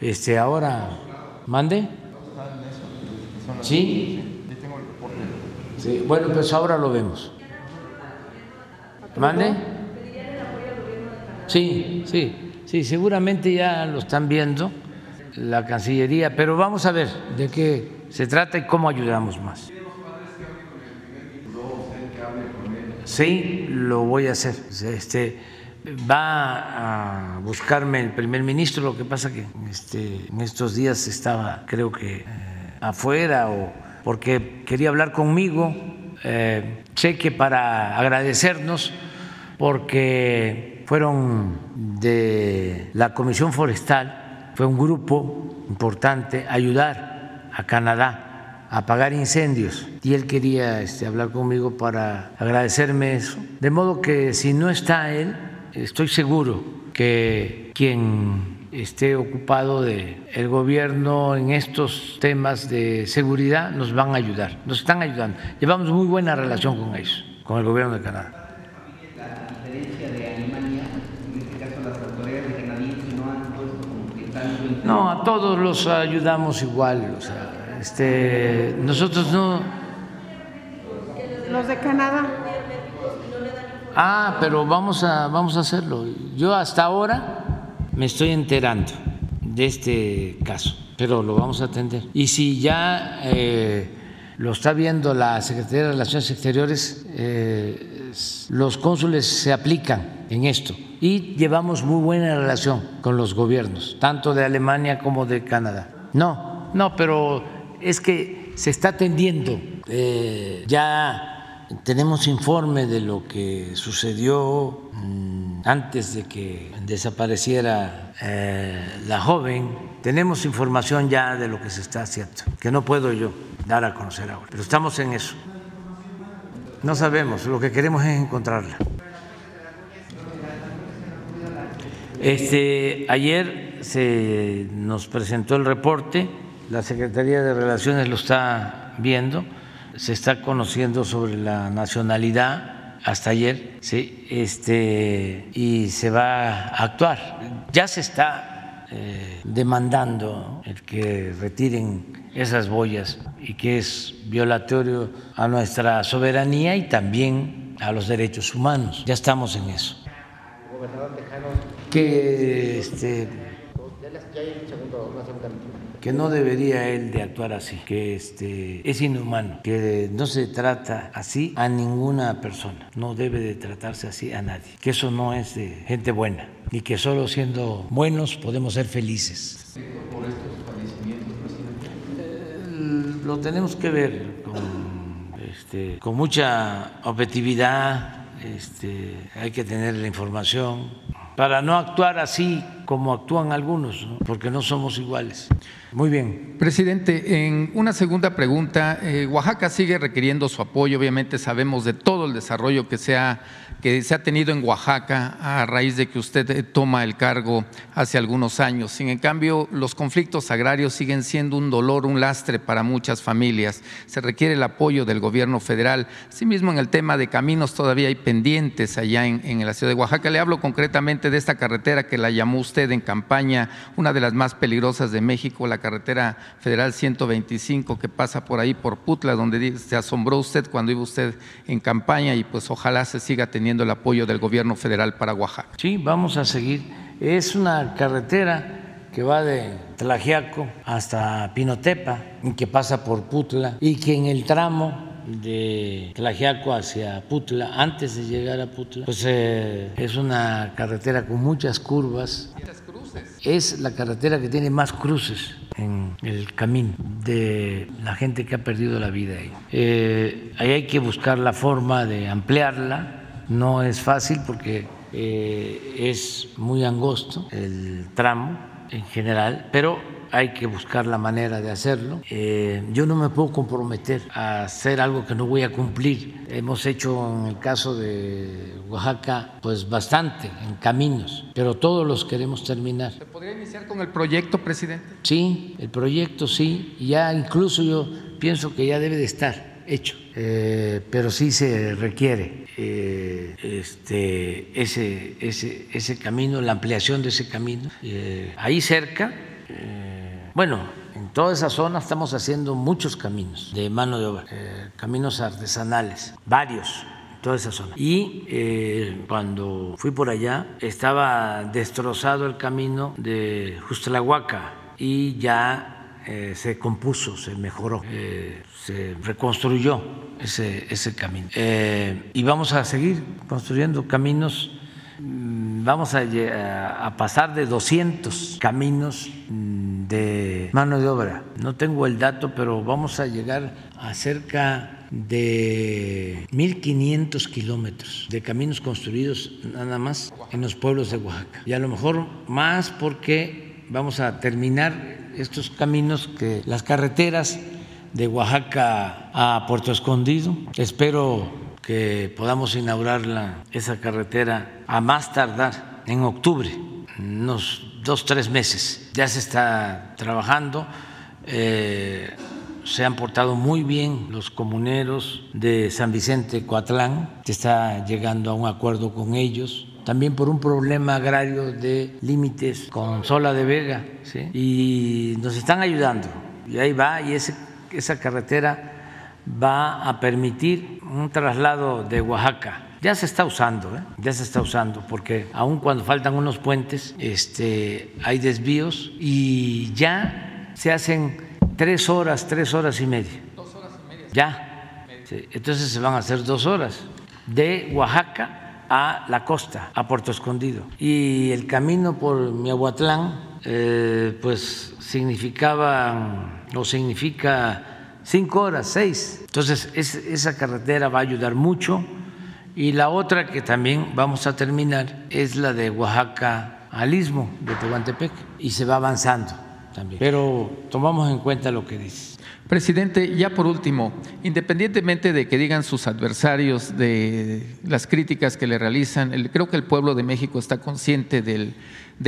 Este, ahora, mande. Sí. Sí, bueno, pues ahora lo vemos. ¿Mande? Sí, sí, sí, seguramente ya lo están viendo la Cancillería, pero vamos a ver de qué se trata y cómo ayudamos más. Sí, lo voy a hacer. Este, va a buscarme el primer ministro, lo que pasa que este, en estos días estaba creo que eh, afuera o porque quería hablar conmigo, eh, cheque para agradecernos porque fueron de la Comisión Forestal, fue un grupo importante, ayudar a Canadá a apagar incendios y él quería este, hablar conmigo para agradecerme eso. De modo que si no está él, estoy seguro que quien esté ocupado de el gobierno en estos temas de seguridad nos van a ayudar, nos están ayudando. Llevamos muy buena relación con ellos, con el gobierno de Canadá. No, a todos los ayudamos igual, o sea, este, nosotros no. Los de Canadá. Ah, pero vamos a, vamos a hacerlo. Yo hasta ahora me estoy enterando de este caso, pero lo vamos a atender. Y si ya eh, lo está viendo la Secretaría de Relaciones Exteriores, eh, los cónsules se aplican en esto y llevamos muy buena relación con los gobiernos, tanto de Alemania como de Canadá. No, no, pero es que se está atendiendo. Eh, ya tenemos informe de lo que sucedió mm, antes de que desapareciera eh, la joven. Tenemos información ya de lo que se está haciendo, que no puedo yo dar a conocer ahora, pero estamos en eso. No sabemos, lo que queremos es encontrarla. Este, ayer se nos presentó el reporte, la Secretaría de Relaciones lo está viendo se está conociendo sobre la nacionalidad hasta ayer, sí, este, y se va a actuar. Ya se está eh, demandando el que retiren esas boyas y que es violatorio a nuestra soberanía y también a los derechos humanos. Ya estamos en eso. Que este, que no debería él de actuar así, que este, es inhumano, que no se trata así a ninguna persona, no debe de tratarse así a nadie, que eso no es de gente buena y que solo siendo buenos podemos ser felices. ¿Por estos fallecimientos, presidente? lo tenemos que ver con, este, con mucha objetividad, este, hay que tener la información para no actuar así como actúan algunos, porque no somos iguales. Muy bien. Presidente, en una segunda pregunta, eh, Oaxaca sigue requiriendo su apoyo, obviamente sabemos de todo el desarrollo que se ha que se ha tenido en Oaxaca a raíz de que usted eh, toma el cargo hace algunos años. Sin cambio, los conflictos agrarios siguen siendo un dolor, un lastre para muchas familias. Se requiere el apoyo del gobierno federal. Asimismo, en el tema de caminos todavía hay pendientes allá en, en la ciudad de Oaxaca. Le hablo concretamente de esta carretera que la llamó usted en campaña, una de las más peligrosas de México, la carretera federal 125 que pasa por ahí por Putla, donde se asombró usted cuando iba usted en campaña y pues ojalá se siga teniendo el apoyo del gobierno federal para Oaxaca. Sí, vamos a seguir. Es una carretera que va de Tlajiaco hasta Pinotepa y que pasa por Putla y que en el tramo de Tlajiaco hacia Putla, antes de llegar a Putla, pues eh, es una carretera con muchas curvas. Es la carretera que tiene más cruces en el camino de la gente que ha perdido la vida ahí. Eh, ahí hay que buscar la forma de ampliarla no es fácil porque eh, es muy angosto el tramo en general, pero hay que buscar la manera de hacerlo. Eh, yo no me puedo comprometer a hacer algo que no voy a cumplir. Hemos hecho en el caso de Oaxaca, pues bastante en caminos, pero todos los queremos terminar. ¿Se podría iniciar con el proyecto, presidente? Sí, el proyecto sí, ya incluso yo pienso que ya debe de estar hecho, eh, pero sí se requiere eh, este, ese, ese, ese, camino, la ampliación de ese camino. Eh, ahí cerca, bueno, en toda esa zona estamos haciendo muchos caminos de mano de obra, caminos artesanales, varios toda esa zona. Y cuando fui por allá estaba destrozado el camino de Justlahuaca y ya se compuso, se mejoró se reconstruyó ese, camino. Eh, y vamos a seguir construyendo caminos vamos a, a pasar de 200 caminos mm, de mano de obra. No tengo el dato, pero vamos a llegar a cerca de 1.500 kilómetros de caminos construidos nada más en los pueblos de Oaxaca. Y a lo mejor más porque vamos a terminar estos caminos que las carreteras de Oaxaca a Puerto Escondido. Espero que podamos inaugurar esa carretera a más tardar en octubre, unos dos, tres meses. Ya se está trabajando. Eh, se han portado muy bien los comuneros de San Vicente Coatlán, se está llegando a un acuerdo con ellos, también por un problema agrario de límites con Sola de Vega, y nos están ayudando. Y ahí va, y ese, esa carretera va a permitir un traslado de Oaxaca. Ya se está usando, ¿eh? ya se está usando, porque aun cuando faltan unos puentes, este, hay desvíos y ya se hacen tres horas, tres horas y media. Dos horas y media. Ya. Entonces se van a hacer dos horas de Oaxaca a la costa, a Puerto Escondido. Y el camino por Miahuatlán, eh, pues significaba o significa cinco horas, seis. Entonces esa carretera va a ayudar mucho. Y la otra que también vamos a terminar es la de Oaxaca al istmo de Tehuantepec y se va avanzando. Pero tomamos en cuenta lo que dice. Presidente, ya por último, independientemente de que digan sus adversarios de las críticas que le realizan, creo que el pueblo de México está consciente de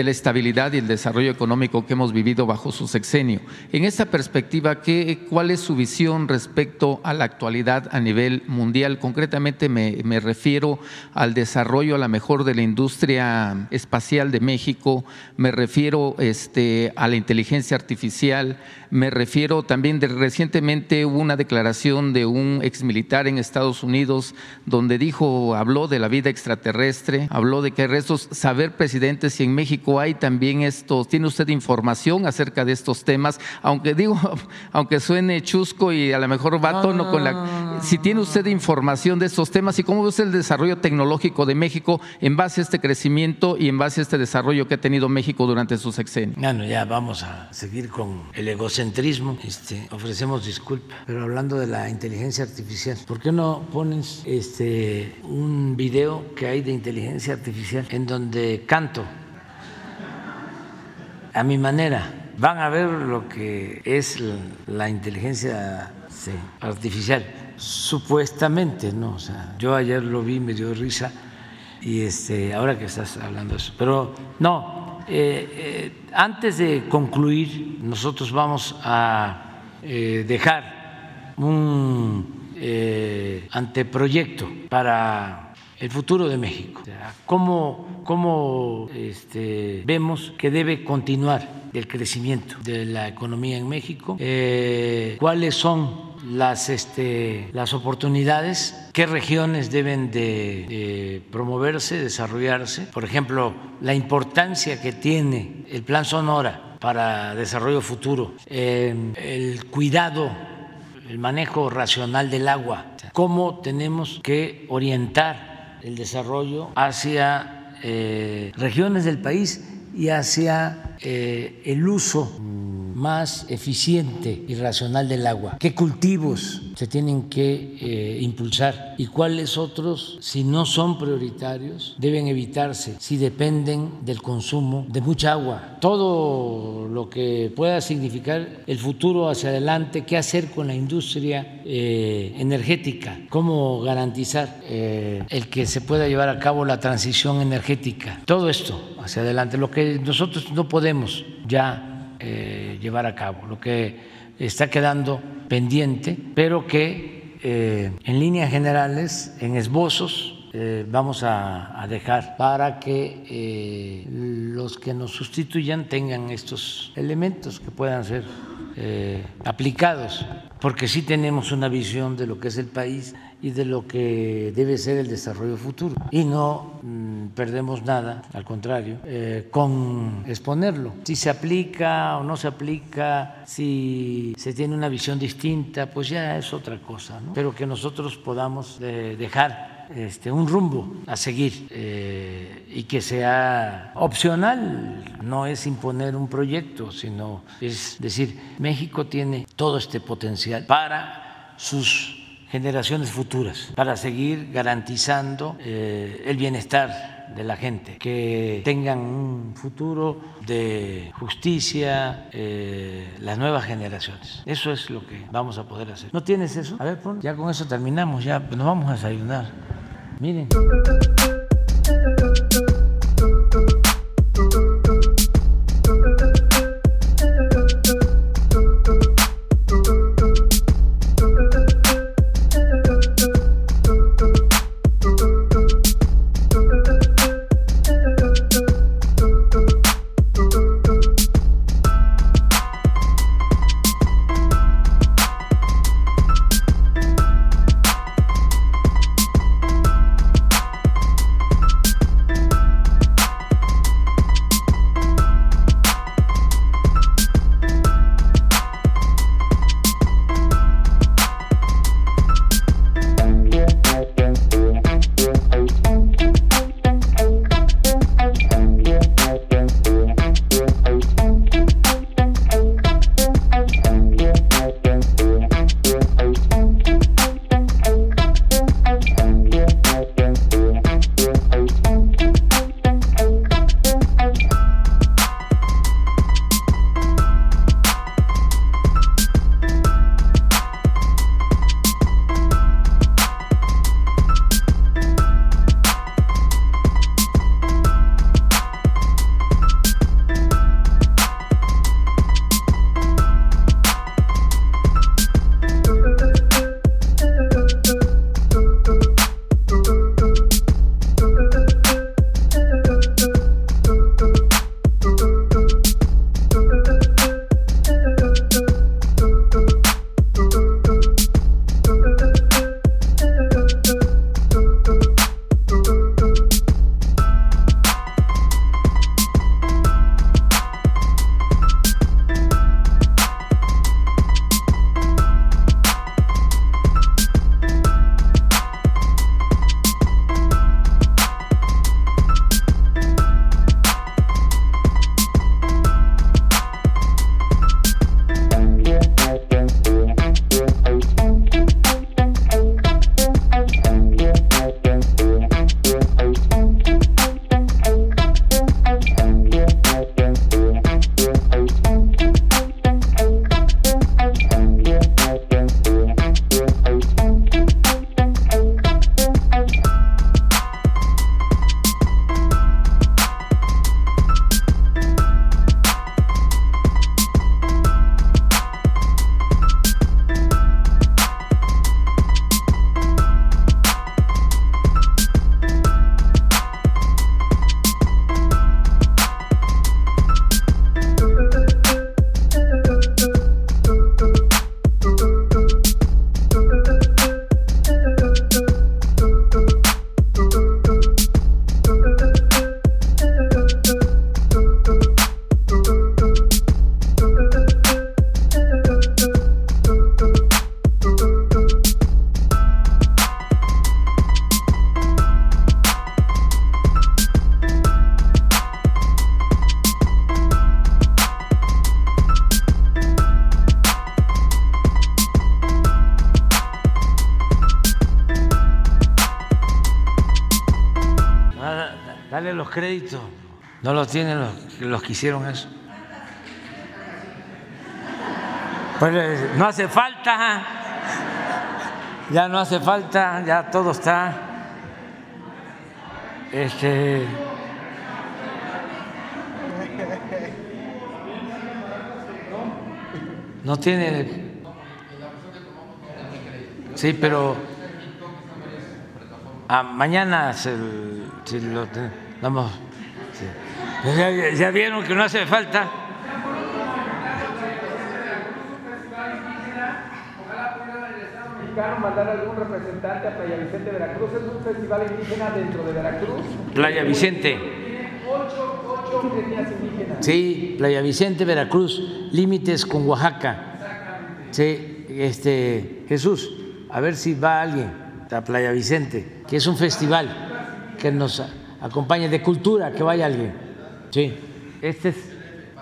la estabilidad y el desarrollo económico que hemos vivido bajo su sexenio. En esta perspectiva, ¿qué, ¿cuál es su visión respecto a la actualidad a nivel mundial? Concretamente me, me refiero al desarrollo a la mejor de la industria espacial de México, me refiero este, a la inteligencia artificial, me refiero también de recientemente hubo una declaración de un exmilitar en Estados Unidos donde dijo, habló de la vida extraterrestre, habló de que hay restos, saber presidente si en México hay también estos, tiene usted información acerca de estos temas, aunque digo, aunque suene chusco y a lo mejor va a tono con la, si tiene usted información de estos temas y cómo ve el desarrollo tecnológico de México en base a este crecimiento y en base a este desarrollo que ha tenido México durante su sexenio. Bueno, ya vamos a seguir con el egocentrismo centrismo, este, ofrecemos disculpas, pero hablando de la inteligencia artificial, ¿por qué no pones este, un video que hay de inteligencia artificial en donde canto a mi manera? Van a ver lo que es la, inteligencia artificial, supuestamente, ¿no? O yo ayer lo vi, me dio risa y este, ahora que estás hablando de eso, pero no, eh, eh, antes de concluir, nosotros vamos a eh, dejar un anteproyecto para el futuro de México. ¿Cómo, cómo este, vemos que debe continuar el crecimiento de la economía en México? ¿Cuáles son las, este, las oportunidades, qué regiones deben de, promoverse, desarrollarse. Por ejemplo, la importancia que tiene el Plan Sonora para desarrollo futuro, eh, el cuidado, el manejo racional del agua, cómo tenemos que orientar el desarrollo hacia eh, regiones del país y hacia eh, el uso más eficiente y racional del agua, qué cultivos se tienen que eh, impulsar y cuáles otros, si no son prioritarios, deben evitarse, si dependen del consumo de mucha agua. Todo lo que pueda significar el futuro hacia adelante, qué hacer con la industria eh, energética, cómo garantizar eh, el que se pueda llevar a cabo la transición energética. Todo esto hacia adelante, lo que nosotros no podemos ya eh, llevar a cabo, lo que está quedando pendiente, pero que eh, en líneas generales, en esbozos, eh, vamos a, dejar para que los que nos sustituyan tengan estos elementos que puedan ser aplicados, porque sí tenemos una visión de lo que es el país y de lo que debe ser el desarrollo futuro, y no mm, perdemos nada, al contrario, eh, con exponerlo. Si se aplica o no se aplica, si se tiene una visión distinta, pues ya es otra cosa, ¿no? pero que nosotros podamos eh, dejar este, un rumbo a seguir eh, y que sea opcional, no es imponer un proyecto, sino es decir, México tiene todo este potencial para sus generaciones futuras, para seguir garantizando el bienestar de la gente, que tengan un futuro de justicia eh, las nuevas generaciones. Eso es lo que vamos a poder hacer. ¿No tienes eso? A ver, pon, ya con eso terminamos, ya nos vamos a desayunar. Miren. Créditos. No los tienen los, los que hicieron eso. Pues eh, no hace falta, ya no hace falta, ya todo está. Este. No tiene. Sí, pero. Ah, mañana se, lo damos. sí. Ya, ya vieron que no hace falta. mandar algún representante a Playa Vicente, Veracruz. Es un festival indígena dentro de Veracruz. Playa Vicente. Ocho, ocho indígenas. Sí, Playa Vicente, Veracruz, límites con Oaxaca. Sí, este, Jesús, a ver si va alguien a Playa Vicente, que es un festival que nos acompañe de cultura, que vaya alguien. Sí, este es,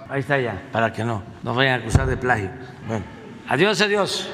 ahí está ya, para que no nos vayan a acusar de plagio. Bueno, adiós, adiós.